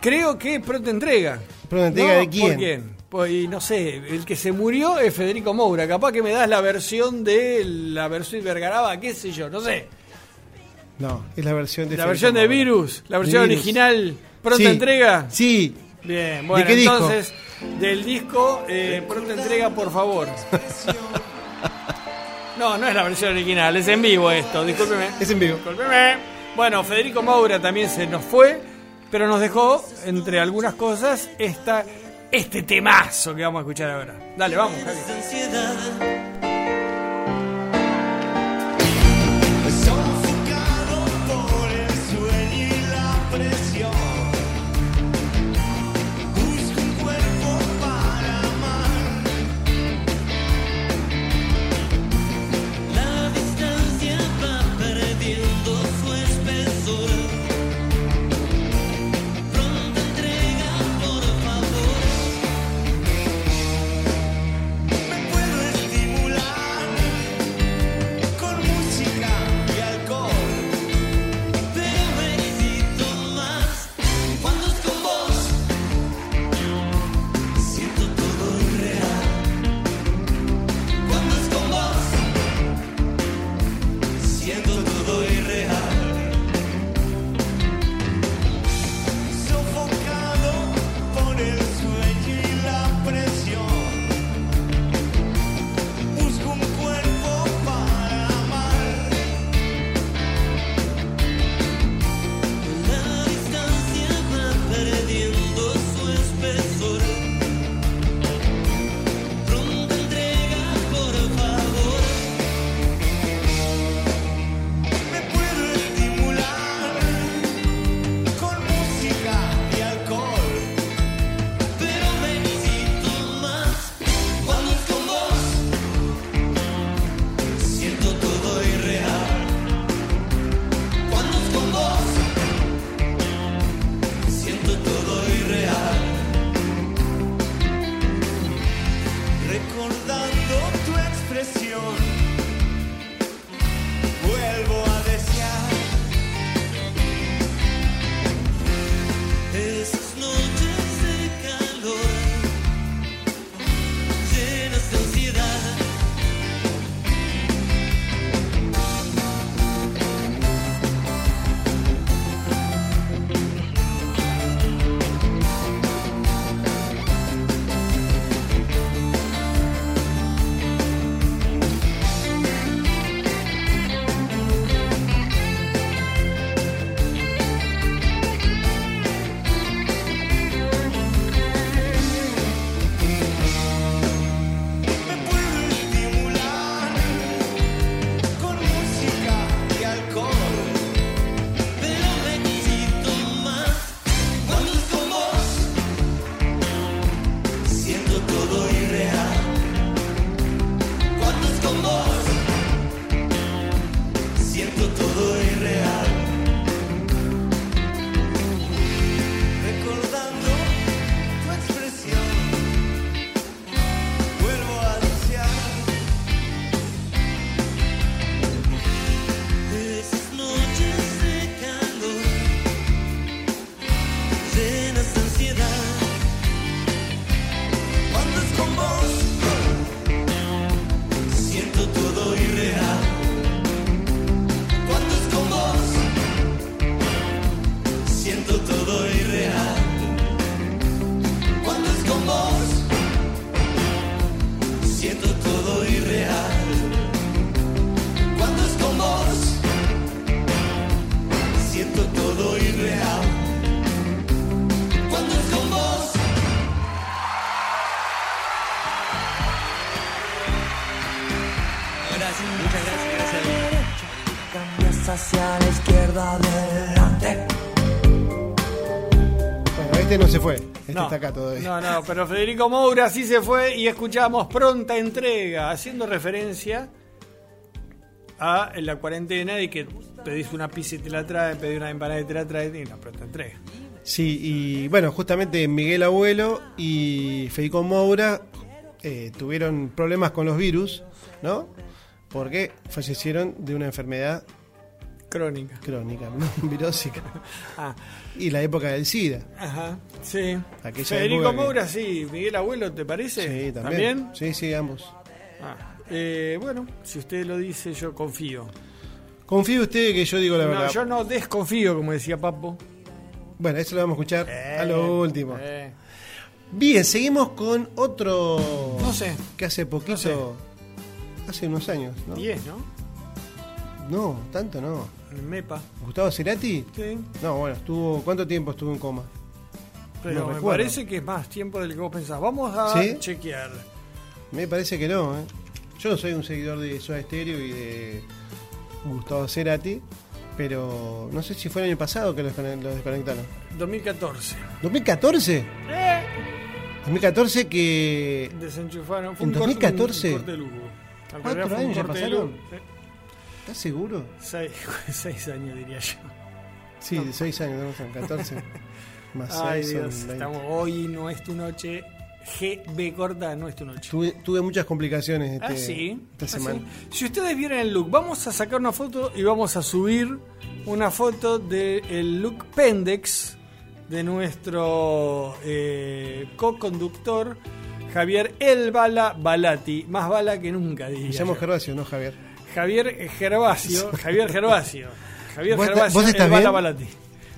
creo que pronto entrega. ¿Pronta entrega ¿No? de quién? ¿Por quién? Pues, no sé, el que se murió es Federico Moura. Capaz que me das la versión de la versión Vergaraba, qué sé yo, no sé. No, es la versión de La Federico versión de Moura. Virus, la versión Virus. original, pronta Sí. entrega. Sí. Bien, bueno, qué disco? entonces, del disco, eh, pronta entrega, por favor. [laughs] No, no es la versión original, es en vivo esto, discúlpeme. Es en vivo. Discúlpeme. Bueno, Federico Moura también se nos fue, pero nos dejó, entre algunas cosas, esta, este temazo que vamos a escuchar ahora. Dale, vamos, Javi. Hacia la izquierda adelante. Bueno, este no se fue. Este No, está acá todavía. no, no, pero Federico Moura sí se fue y escuchamos pronta entrega, haciendo referencia a la cuarentena y que pedís una pizza y te la traen, pedís una empanada y te la traen y una pronta entrega. Sí, y bueno, justamente Miguel Abuelo y Federico Moura eh, tuvieron problemas con los virus, ¿no? Porque fallecieron de una enfermedad Crónica. crónica, [laughs] ¿no? virósica. Ah, Y la época del SIDA. ajá, sí. Aquella Federico que- Moura, sí. Miguel Abuelo, ¿te parece? Sí, también. ¿También? Sí, sí, ambos. Ah, eh, bueno, si usted lo dice, yo confío. Confíe usted que yo digo la verdad. No, yo no desconfío, como decía Papo. Bueno, eso lo vamos a escuchar a lo último. Eh, Bien, seguimos con otro. No sé. Que hace poquito. Hace unos años, ¿no? 10, ¿no? No, tanto no. MEPA. ¿Gustavo Cerati? Sí. No, bueno, estuvo. ¿Cuánto tiempo estuvo en coma? Pero No me recuerdo. parece que es más tiempo del que vos pensás. Vamos a ¿Sí? chequear. Me parece que no, ¿eh? Yo no soy un seguidor de Soda Stereo y de Gustavo Cerati, pero no sé si fue el año pasado que los descone- los desconectaron. 2014. ¿2014? 2014 que. Desenchufaron. Fue ¿En un corte- 2014? un corte de luz. En ¿Cuatro realidad fue un años ya pasaron? ¿Estás seguro? Seis, [laughs] seis años diría yo. Sí, de 6 años, son 14. [laughs] Más Ay 6 Dios, son 20. estamos, hoy no es tu noche. GB corta no es tu noche. Tuve, tuve muchas complicaciones este, Ah, sí. esta Ah, semana. sí. Si ustedes vieron el look, vamos a sacar una foto y vamos a subir una foto del look Pendex de nuestro eh, co-conductor Javier El Bala Balati. Más bala que nunca, diría. Me llamo. Gervasio, no Javier. Javier Gervasio. [laughs] Javier Gervasio. Javier ¿Vos está- Gervasio vos estás El bien? Balati. Sí,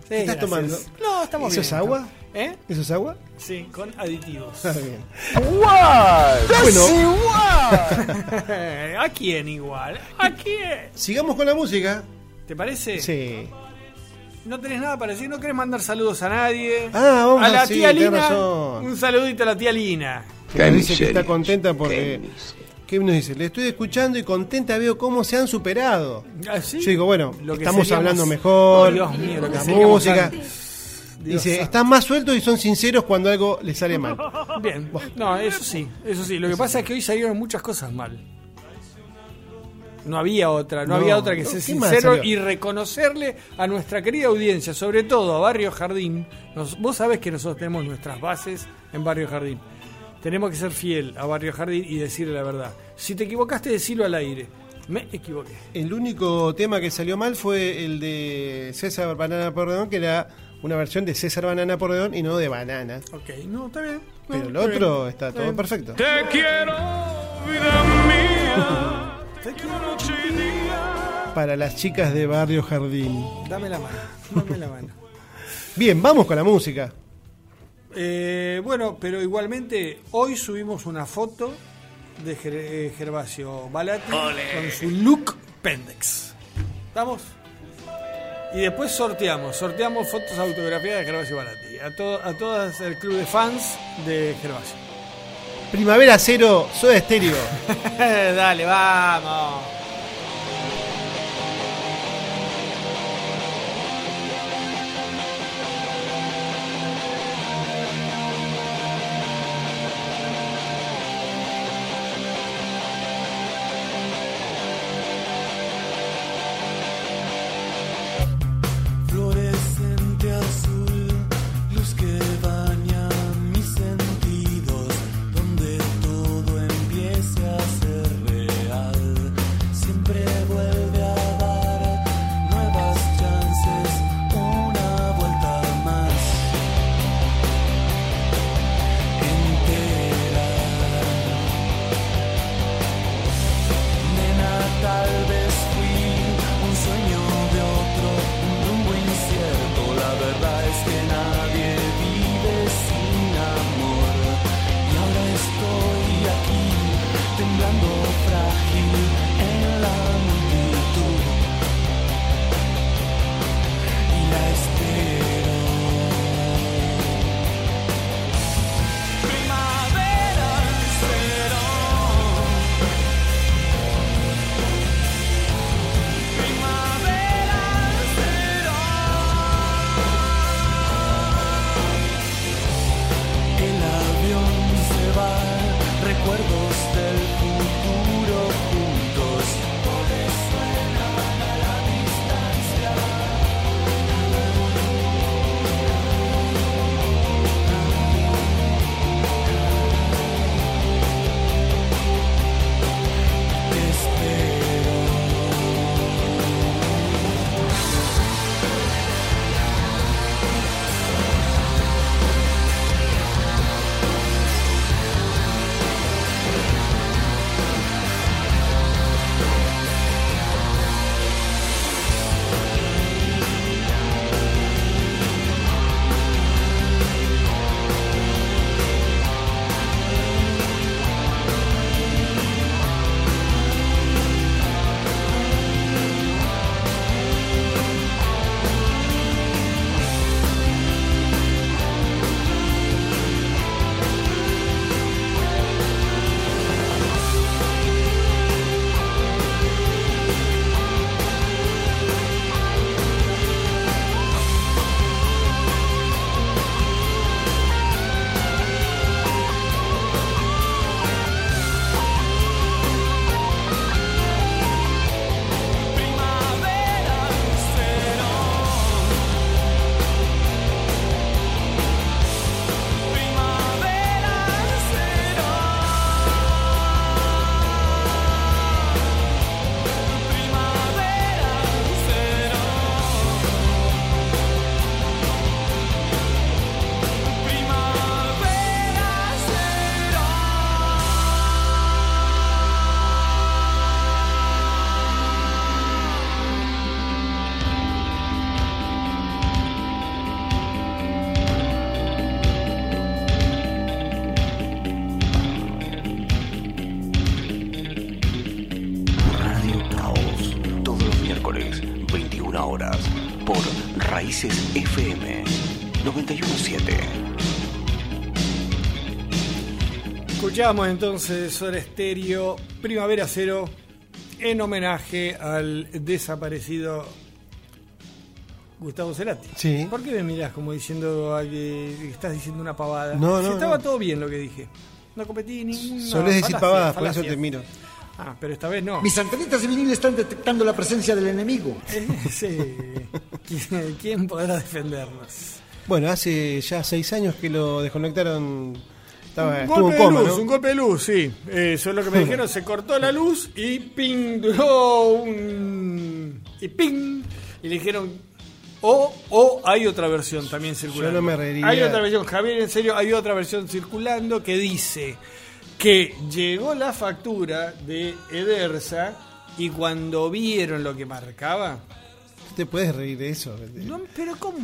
¿Qué estás gracias. tomando? No, estamos ¿Eso bien. es agua? ¿Eh? ¿Eso es agua? Sí, con aditivos. Ah, bien. Bueno. [laughs] ¿A quién igual? ¿A quién? Sigamos con la música. ¿Te parece? Sí. ¿No tenés nada para decir? ¿No querés mandar saludos a nadie? Ah, vamos a la sí, tía Lina. razón. Un saludito a la tía Lina. Que dice que está contenta porque. ¿Qué nos dice? Le estoy escuchando y contenta veo cómo se han superado. ¿Ah, sí? Yo digo, bueno, Lo que estamos hablando mejor. Oh, Dios mío, lo que la música. Dios Dice, santo. están más sueltos y son sinceros cuando algo les sale mal. [laughs] Bien. No, eso sí, eso sí. Lo que pasa es que hoy salieron muchas cosas mal. No había otra, no, No, había otra que ser ¿qué más sincero y reconocerle a nuestra querida audiencia, sobre todo a Barrio Jardín. Nos- vos sabés que nosotros tenemos nuestras bases en Barrio Jardín. Tenemos que ser fiel a Barrio Jardín y decirle la verdad. Si te equivocaste, decilo al aire. Me equivoqué. El único tema que salió mal fue el de César Banana Porredón, que era una versión de César Banana Porredón y no de Banana. Ok, no, está bien. Pero No, el otro bien. está Está todo bien. perfecto. Te quiero, vida mía. Te quiero noche y día. Para las chicas de Barrio Jardín. Dame la mano, dame la mano. Bien, vamos con la música. Eh, bueno, pero igualmente hoy subimos una foto de Ger- eh, Gervasio Balati con su look Pendex. ¿Estamos? Y después sorteamos, sorteamos fotos autografiadas de Gervasio Balati. A, to- a todas el club de fans de Gervasio. Primavera Cero, Soda Estéreo. [laughs] Dale, vamos. Escuchamos entonces Soda Stereo Primavera Cero en homenaje al desaparecido Gustavo Cerati. Sí. ¿Por qué me mirás como diciendo que estás diciendo una pavada? No, Si no, estaba no. todo bien lo que dije. No competí ninguna. Solés decir pavadas, por eso te miro. Ah, pero esta vez no. Mis antenitas de vinil están detectando la presencia del enemigo. Eh, sí. ¿Quién, quién podrá defendernos? Bueno, hace ya seis años que lo desconectaron. Un golpe coma, de luz, ¿no? un golpe de luz, sí. Eso es lo que me [laughs] dijeron. Se cortó la luz y ping, duró un. y ping. Y le dijeron. O, o hay otra versión también circulando. Yo no me reiría. Hay otra versión, Javier, en serio, hay otra versión circulando que dice que llegó la factura de Edersa y cuando vieron lo que marcaba. Te puedes reír de eso. No, pero ¿cómo?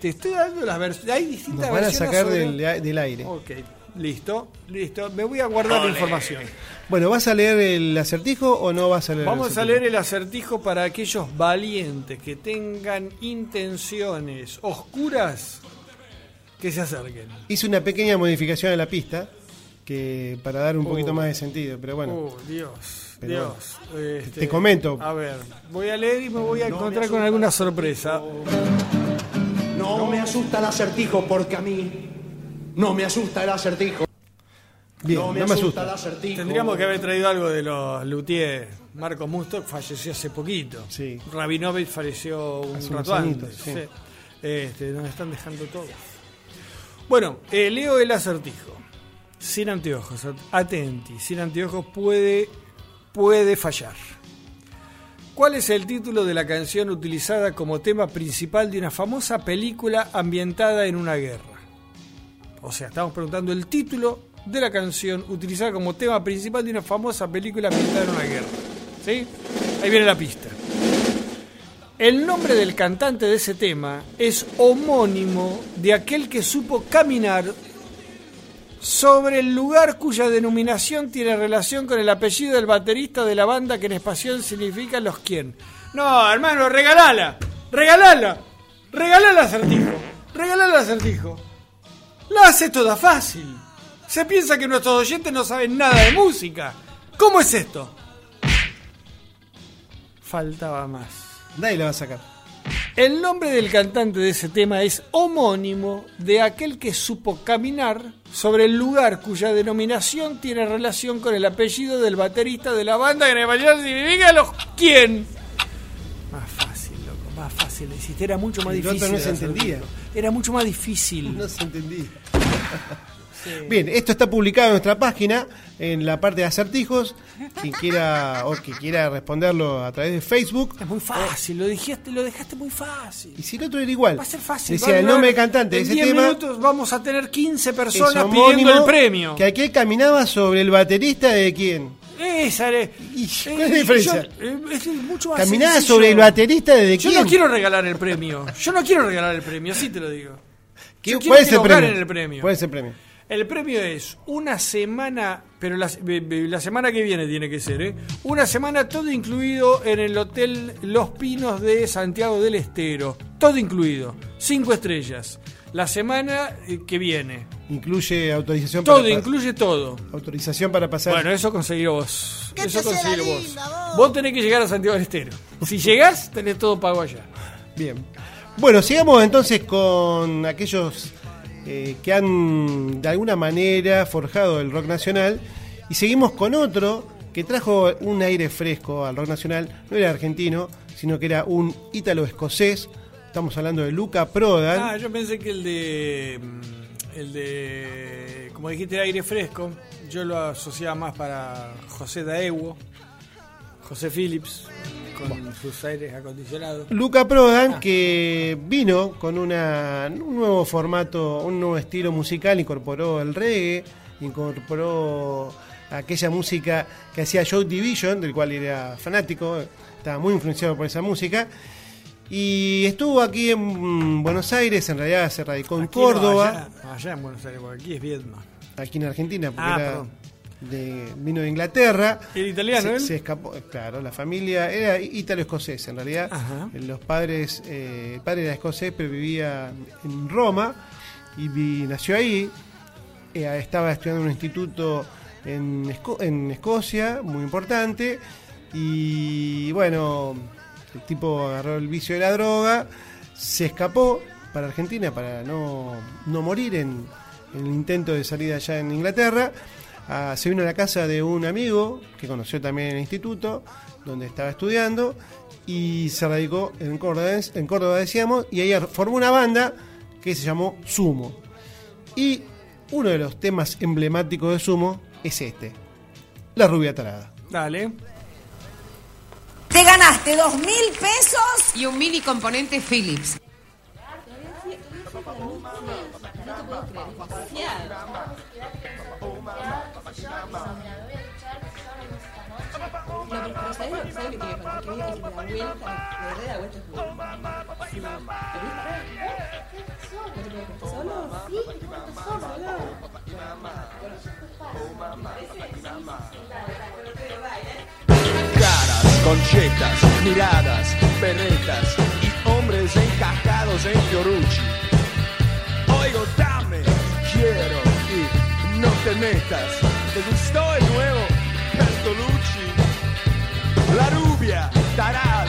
Te estoy dando las versiones. Hay distintas Nos van a versiones. sacar sobre- del, del aire. Ok, listo, listo. Me voy a guardar la información. Bueno, ¿vas a leer el acertijo o no vas a leer el Vamos a leer el acertijo para aquellos valientes que tengan intenciones oscuras que se acerquen. Hice una pequeña modificación a la pista que para dar un Oh. poquito más de sentido, pero bueno. Oh, Dios, Pero Dios. Este, te comento. A ver, voy a leer y me voy a encontrar con alguna sorpresa. No me asusta el acertijo porque a mí no me asusta el acertijo. Bien, no me, no me asusta, el acertijo. Tendríamos que haber traído algo de los Luthier. Marco Musto falleció hace poquito. Sí. Rabinovich falleció un Hace rato antes. sí. sí. Este, nos están dejando todos. Bueno, eh, leo el acertijo. Sin anteojos, at- atenti. Sin anteojos puede, puede fallar. ¿Cuál es el título de la canción utilizada como tema principal de una famosa película ambientada en una guerra? O sea, estamos preguntando el título de la canción utilizada como tema principal de una famosa película ambientada en una guerra. ¿Sí? Ahí viene la pista. El nombre del cantante de ese tema es homónimo de aquel que supo caminar sobre el lugar cuya denominación tiene relación con el apellido del baterista de la banda que en español significa los quién. No, hermano, regalala, regalala, regalala acertijo, regalala acertijo. Lo hace toda fácil. Se piensa que nuestros oyentes no saben nada de música. ¿Cómo es esto? Faltaba más. Nadie la va a sacar. El nombre del cantante de ese tema es homónimo de aquel que supo caminar sobre el lugar cuya denominación tiene relación con el apellido del baterista de la banda que en español significa los quién. Más fácil, loco, más fácil. Hiciste, era mucho más El otro difícil. no se entendía. Era mucho más difícil. No se entendía. [laughs] Bien, esto está publicado en nuestra página, en la parte de acertijos. Quien quiera o que quiera responderlo a través de Facebook. Es muy fácil, lo dijiste, lo dejaste muy fácil. Y si el otro era igual. Va a ser fácil. Decía va a el nombre del cantante en ese 10 tema. minutos vamos a tener 15 es personas pidiendo el premio. Que aquel caminaba sobre el baterista de quién. Esa era- ¿Y eh, cuál es la diferencia? yo- eh, es mucho más Caminaba sencillo. sobre el baterista de Yo quién. no quiero regalar el premio. Yo no quiero regalar el premio, así te lo digo. ¿Qué- Yo ¿Cuál es el premio? en el premio. ¿Cuál es el premio? El premio es una semana, pero la, la semana que viene tiene que ser, ¿eh? Una semana todo incluido en el Hotel Los Pinos de Santiago del Estero. Todo incluido. Cinco estrellas. La semana eh, que viene. Incluye autorización Todo, para incluye todo. autorización para pasar. Bueno, eso conseguirlo vos. ¿Qué Eso vos. linda, vos? Vos tenés que llegar a Santiago del Estero. Si [laughs] llegás, tenés todo pago allá. Bien. Bueno, sigamos entonces con aquellos eh, que han de alguna manera forjado el rock nacional y seguimos con otro que trajo un aire fresco al rock nacional. No era argentino, sino que era un ítalo-escocés. Estamos hablando de Luca Prodan. Ah, yo pensé que el de. mm, El de. Como dijiste, aire fresco. Yo lo asociaba más para José Daewo. José Phillips. Con sus aires acondicionados. Luca Prodan, que vino con una, un nuevo formato, un nuevo estilo musical, incorporó el reggae, incorporó aquella música que hacía Joe Division, del cual era fanático, estaba muy influenciado por esa música. Y estuvo aquí en Buenos Aires, en realidad se radicó en Aquí no, Córdoba, allá, allá en Buenos Aires, porque aquí es Vietnam. aquí en Argentina, porque Ah, era- de, vino de Inglaterra. ¿Era italiano se, él? se escapó, claro, la familia era ítalo-escocés en realidad. Ajá. Los padres, eh, el padre era escocés, pero vivía en Roma y vi- nació ahí. Eh, estaba estudiando en un instituto en, Esco- en Escocia, muy importante. Y bueno, el tipo agarró el vicio de la droga, se escapó para Argentina para no, no morir en, el intento de salir allá en Inglaterra. Ah, se vino a la casa de un amigo que conoció también en el instituto, donde estaba estudiando, y se radicó en Córdoba, en Córdoba decíamos, y ahí formó una banda que se llamó Sumo. Y uno de los temas emblemáticos de Sumo es este, La Rubia Tarada. Dale. Te ganaste dos mil pesos y un mini componente Philips. Conchetas, miradas, berretas y hombres encajados en Fiorucci. Oigo, dame, quiero y no te metas. ¿Te gustó el nuevo Bertolucci? La rubia, tarada,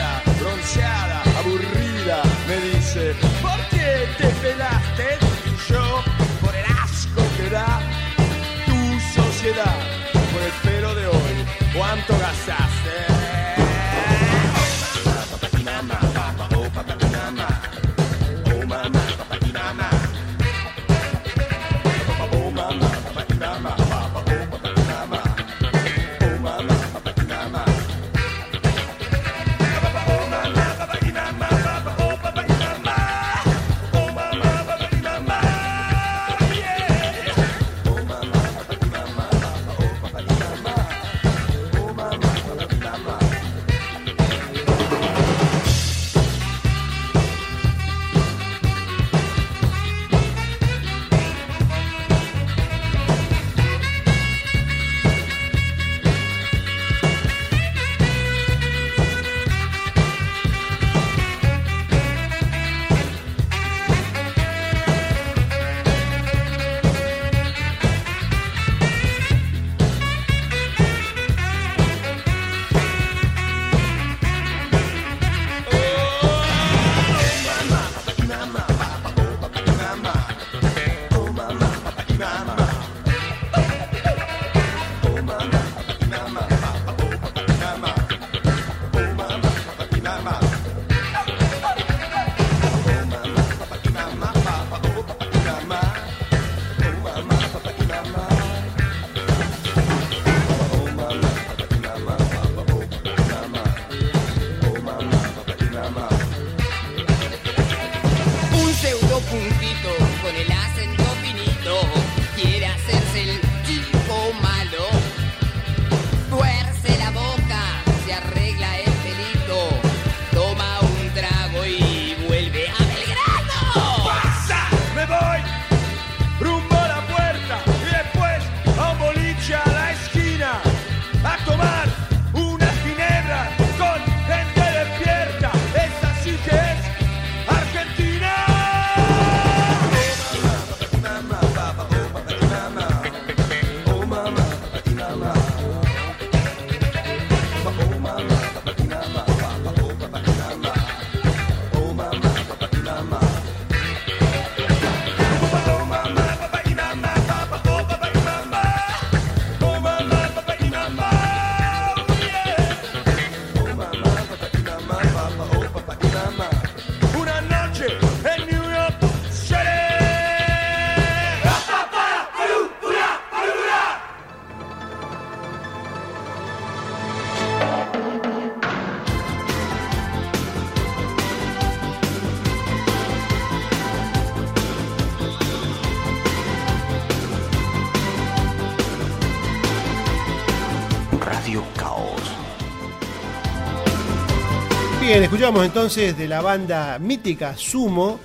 escuchamos entonces de la banda mítica Sumo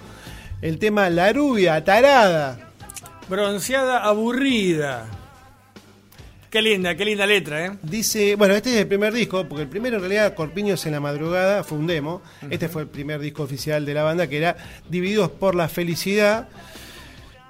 el tema La Rubia Tarada. Bronceada aburrida. Qué linda, qué linda letra, ¿eh? Dice, bueno, este es el primer disco, porque el primero en realidad, Corpiños en la madrugada, fue un demo. Este fue el primer disco oficial de la banda, que era Divididos por la Felicidad.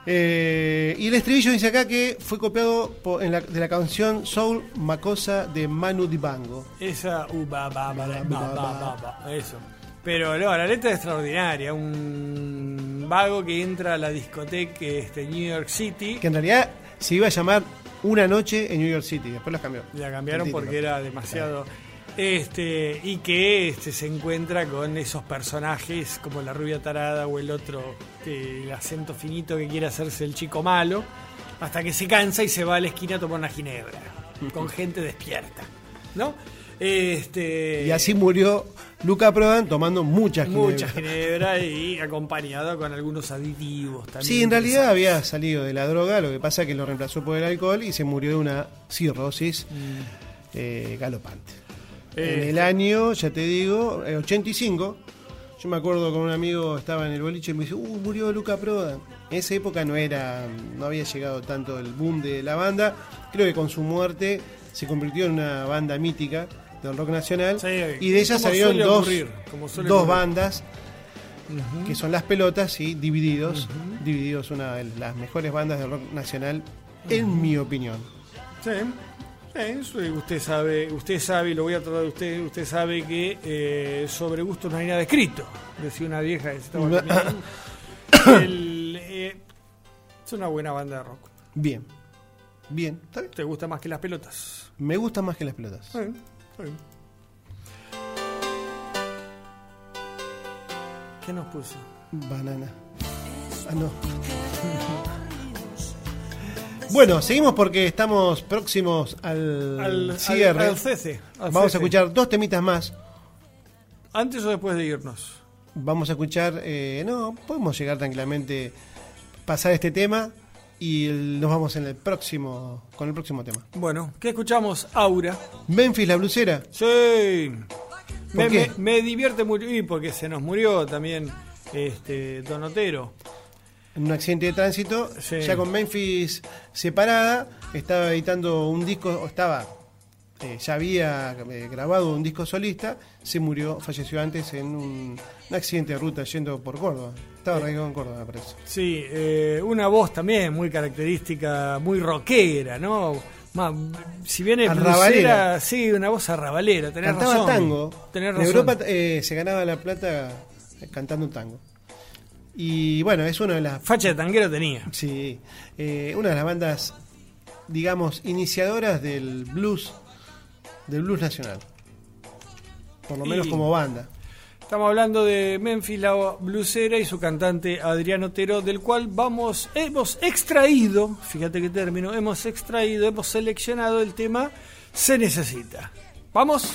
Eh, y el estribillo dice acá que fue copiado po- en la- de la canción Soul Macosa de Manu Dibango. Esa, uh, ba, ba, ba, eso. Pero no, la letra es extraordinaria. Un vago que entra a la discoteca este, New York City. Que en realidad se iba a llamar Una Noche en New York City, después la cambió. La cambiaron porque era demasiado. Este, y que este, se encuentra con esos personajes como la rubia tarada o el otro, el acento finito que quiere hacerse el chico malo, hasta que se cansa y se va a la esquina a tomar una ginebra, con [laughs] gente despierta. ¿No? Este, Y así murió Luca Prodan tomando muchas mucha ginebras. ginebra y acompañado con algunos aditivos también. Sí, en realidad había salido de la droga, lo que pasa es que lo reemplazó por el alcohol y se murió de una cirrosis eh, galopante. En Eh, el año, ya te digo, eh, 85, yo me acuerdo con un amigo, estaba en el boliche y me dice, uh, murió Luca Prodan. En esa época no era, no había llegado tanto el boom de la banda. Creo que con su muerte se convirtió en una banda mítica del rock nacional. y de ella salieron dos, ocurrir, bandas que son Las Pelotas y Divididos. Divididos, una de las mejores bandas de rock nacional, en mi opinión. Sí, usted sabe, usted sabe, lo voy a tratar de usted, usted sabe que eh, sobre gusto no hay nada escrito, decía una vieja que se estaba. El, eh, es una buena banda de rock. Bien. Bien. ¿Está bien? ¿Te gusta más que las pelotas? Me gusta más que Las Pelotas. ¿Qué nos puso? Banana. Ah, no. Bueno, seguimos porque estamos próximos al, Al- cierre. al- al cese, Vamos cese. a escuchar dos temitas más. ¿Antes o después de irnos? Vamos a escuchar, eh, no, podemos llegar tranquilamente, pasar este tema y el- nos vamos en el próximo, con el próximo tema. Bueno, ¿qué escuchamos? Aura. Memphis la blusera. Sí. Me- me divierte mucho y porque se nos murió también este Don Otero. En un accidente de tránsito, Sí. ya con Memphis separada, estaba editando un disco, o estaba, eh, ya había eh, grabado un disco solista, se murió, falleció antes en un, un accidente de ruta yendo por Córdoba. Estaba radicado en Córdoba, parece. Sí, eh, una voz también muy característica, muy rockera, ¿no? Más, si bien es Arrabalera. sí, una voz arrabalera, tenés Cantaba razón. tango. Tenés en razón. Europa eh, se ganaba la plata eh, cantando tango. Y bueno, es una de las. Facha de tanguero tenía. Sí. eh, una de las bandas, digamos, iniciadoras del blues, del blues nacional. Por lo menos Y- como banda. Estamos hablando de Memphis la blusera y su cantante Adrián Otero, del cual vamos, hemos extraído, fíjate qué término, hemos extraído, hemos seleccionado el tema Se Necesita. ¿Vamos?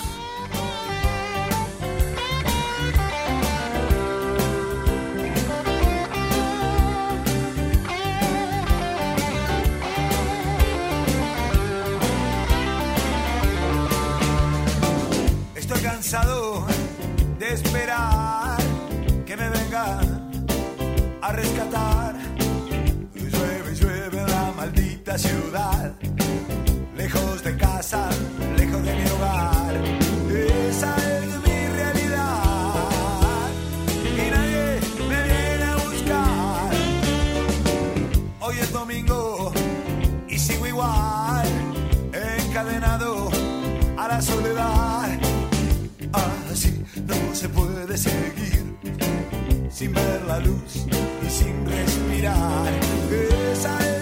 Lejos de mi hogar. Esa es mi realidad. Y nadie me viene a buscar. Hoy es domingo y sigo igual, encadenado a la soledad. Así no se puede seguir sin ver la luz y sin respirar. Esa es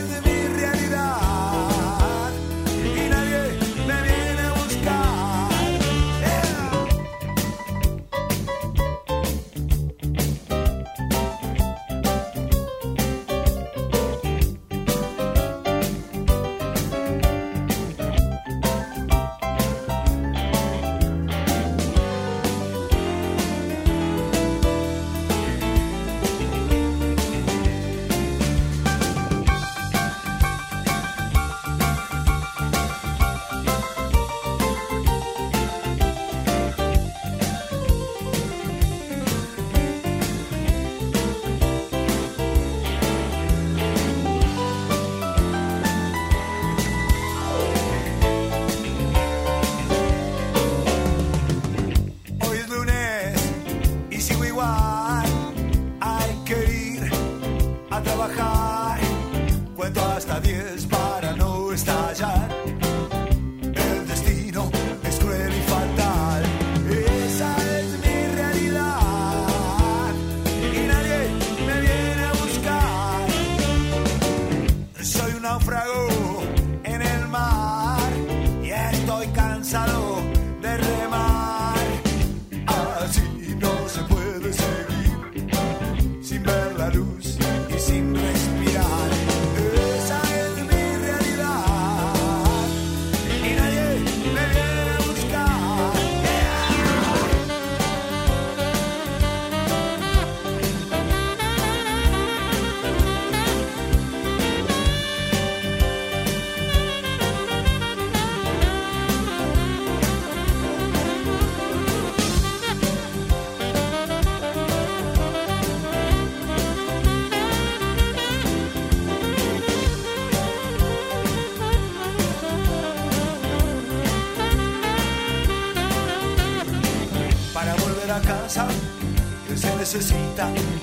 necesita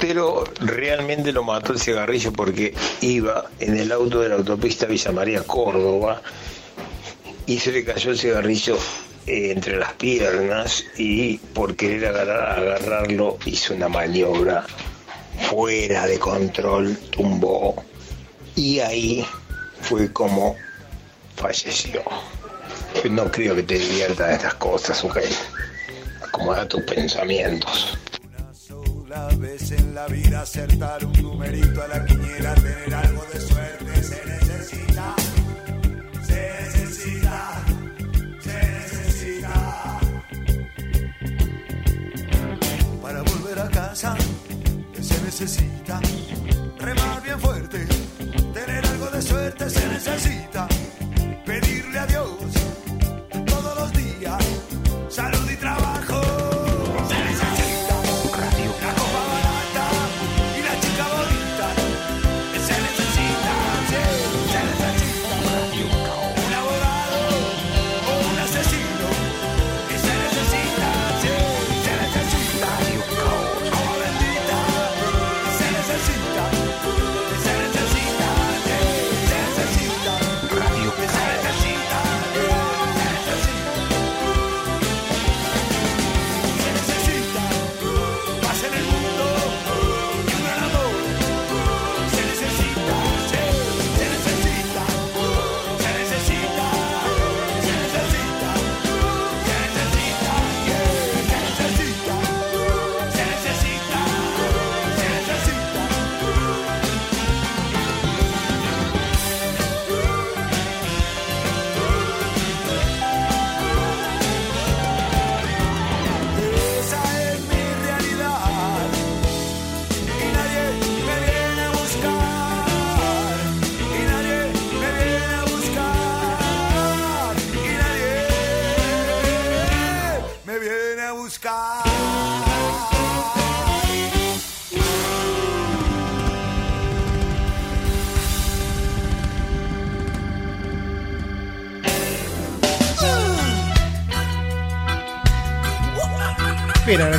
A Otero realmente lo mató el cigarrillo porque iba en el auto de la autopista Villa María Córdoba y se le cayó el cigarrillo eh, entre las piernas y por querer agarrar- agarrarlo hizo una maniobra fuera de control, tumbó y ahí fue como falleció. No creo que te diviertan estas cosas, ok. Acomoda tus pensamientos. La vida acertar un numerito a la quiniela, tener algo de suerte se necesita. Se necesita. Se necesita. Para volver a casa se necesita. Remar bien fuerte. Tener algo de suerte se necesita.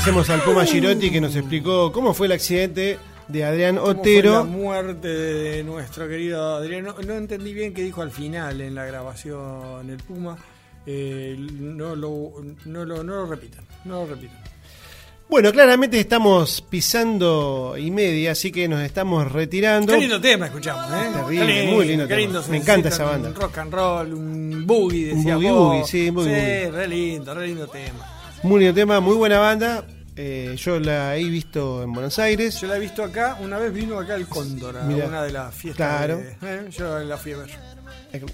Agradecemos al Puma Girotti que nos explicó cómo fue el accidente de Adrián ¿Cómo fue Otero. la muerte de nuestro querido Adrián. No, no entendí bien qué dijo al final en la grabación el Puma. Eh, no, lo, no, lo, no lo repitan, no lo repitan. Bueno, claramente estamos pisando y media, así que nos estamos retirando. Qué lindo tema escuchamos, ¿eh? Terrible, muy lindo qué tema. se Me encanta esa banda. Un rock and roll, un boogie, Un decía boogie vos. boogie, sí, boogie Sí, boogie. re lindo, re lindo tema. Muy lindo tema, muy buena banda. Eh, yo la he visto en Buenos Aires. Yo la he visto acá, una vez vino acá el Cóndor, a Mirá. una de las fiestas. Claro. de- eh, yo la fui a ver.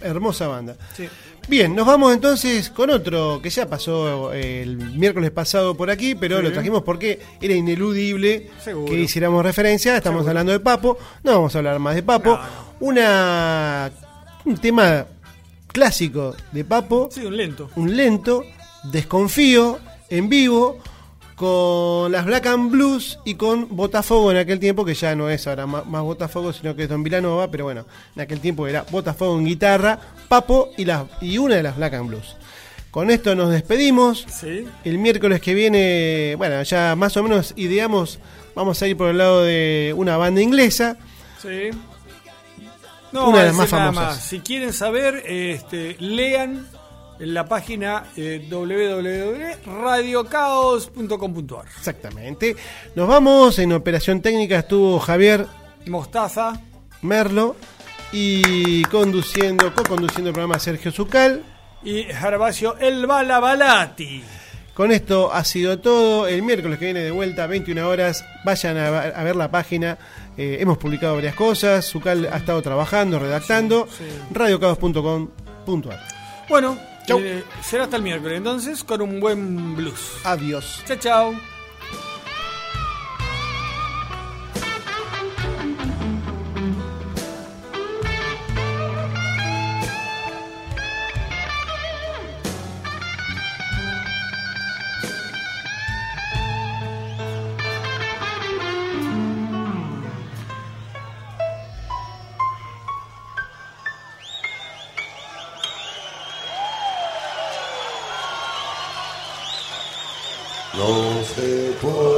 Hermosa banda. Sí. Bien, nos vamos entonces con otro que ya pasó eh, el miércoles pasado por aquí, pero Sí. lo trajimos porque era ineludible Seguro. que hiciéramos referencia. Estamos Seguro. hablando de Papo, no vamos a hablar más de Papo. Una un tema clásico de Papo, Sí, un lento. un lento, desconfío, en vivo, con las Black and Blues y con Botafogo en aquel tiempo, que ya no es ahora más, Botafogo, sino que es Don Vilanova, pero bueno, en aquel tiempo era Botafogo en guitarra, Papo y, las, y una de las Black and Blues. Con esto nos despedimos. Sí. El miércoles que viene, bueno, ya más o menos ideamos, vamos a ir por el lado de una banda inglesa. Sí. No, Una de las más famosas. Si quieren saber, este, lean en la página eh, www.radiocaos.com.ar. Exactamente. Nos vamos, en operación técnica estuvo Javier Mostaza. Merlo y conduciendo, co-conduciendo el programa Sergio Zucal. Y Gervasio El Balabalati. Con esto ha sido todo. El miércoles que viene de vuelta a 21 horas, vayan a, a ver la página. Eh, hemos publicado varias cosas. Zucal ha estado trabajando, redactando. Sí, sí. radiocaos.com.ar. Bueno, Chau. eh, será hasta el miércoles entonces con un buen blues. Adiós. Chao, chao. Sé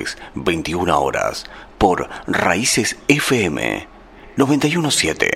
miércoles, 21 horas, por Raíces FM 917.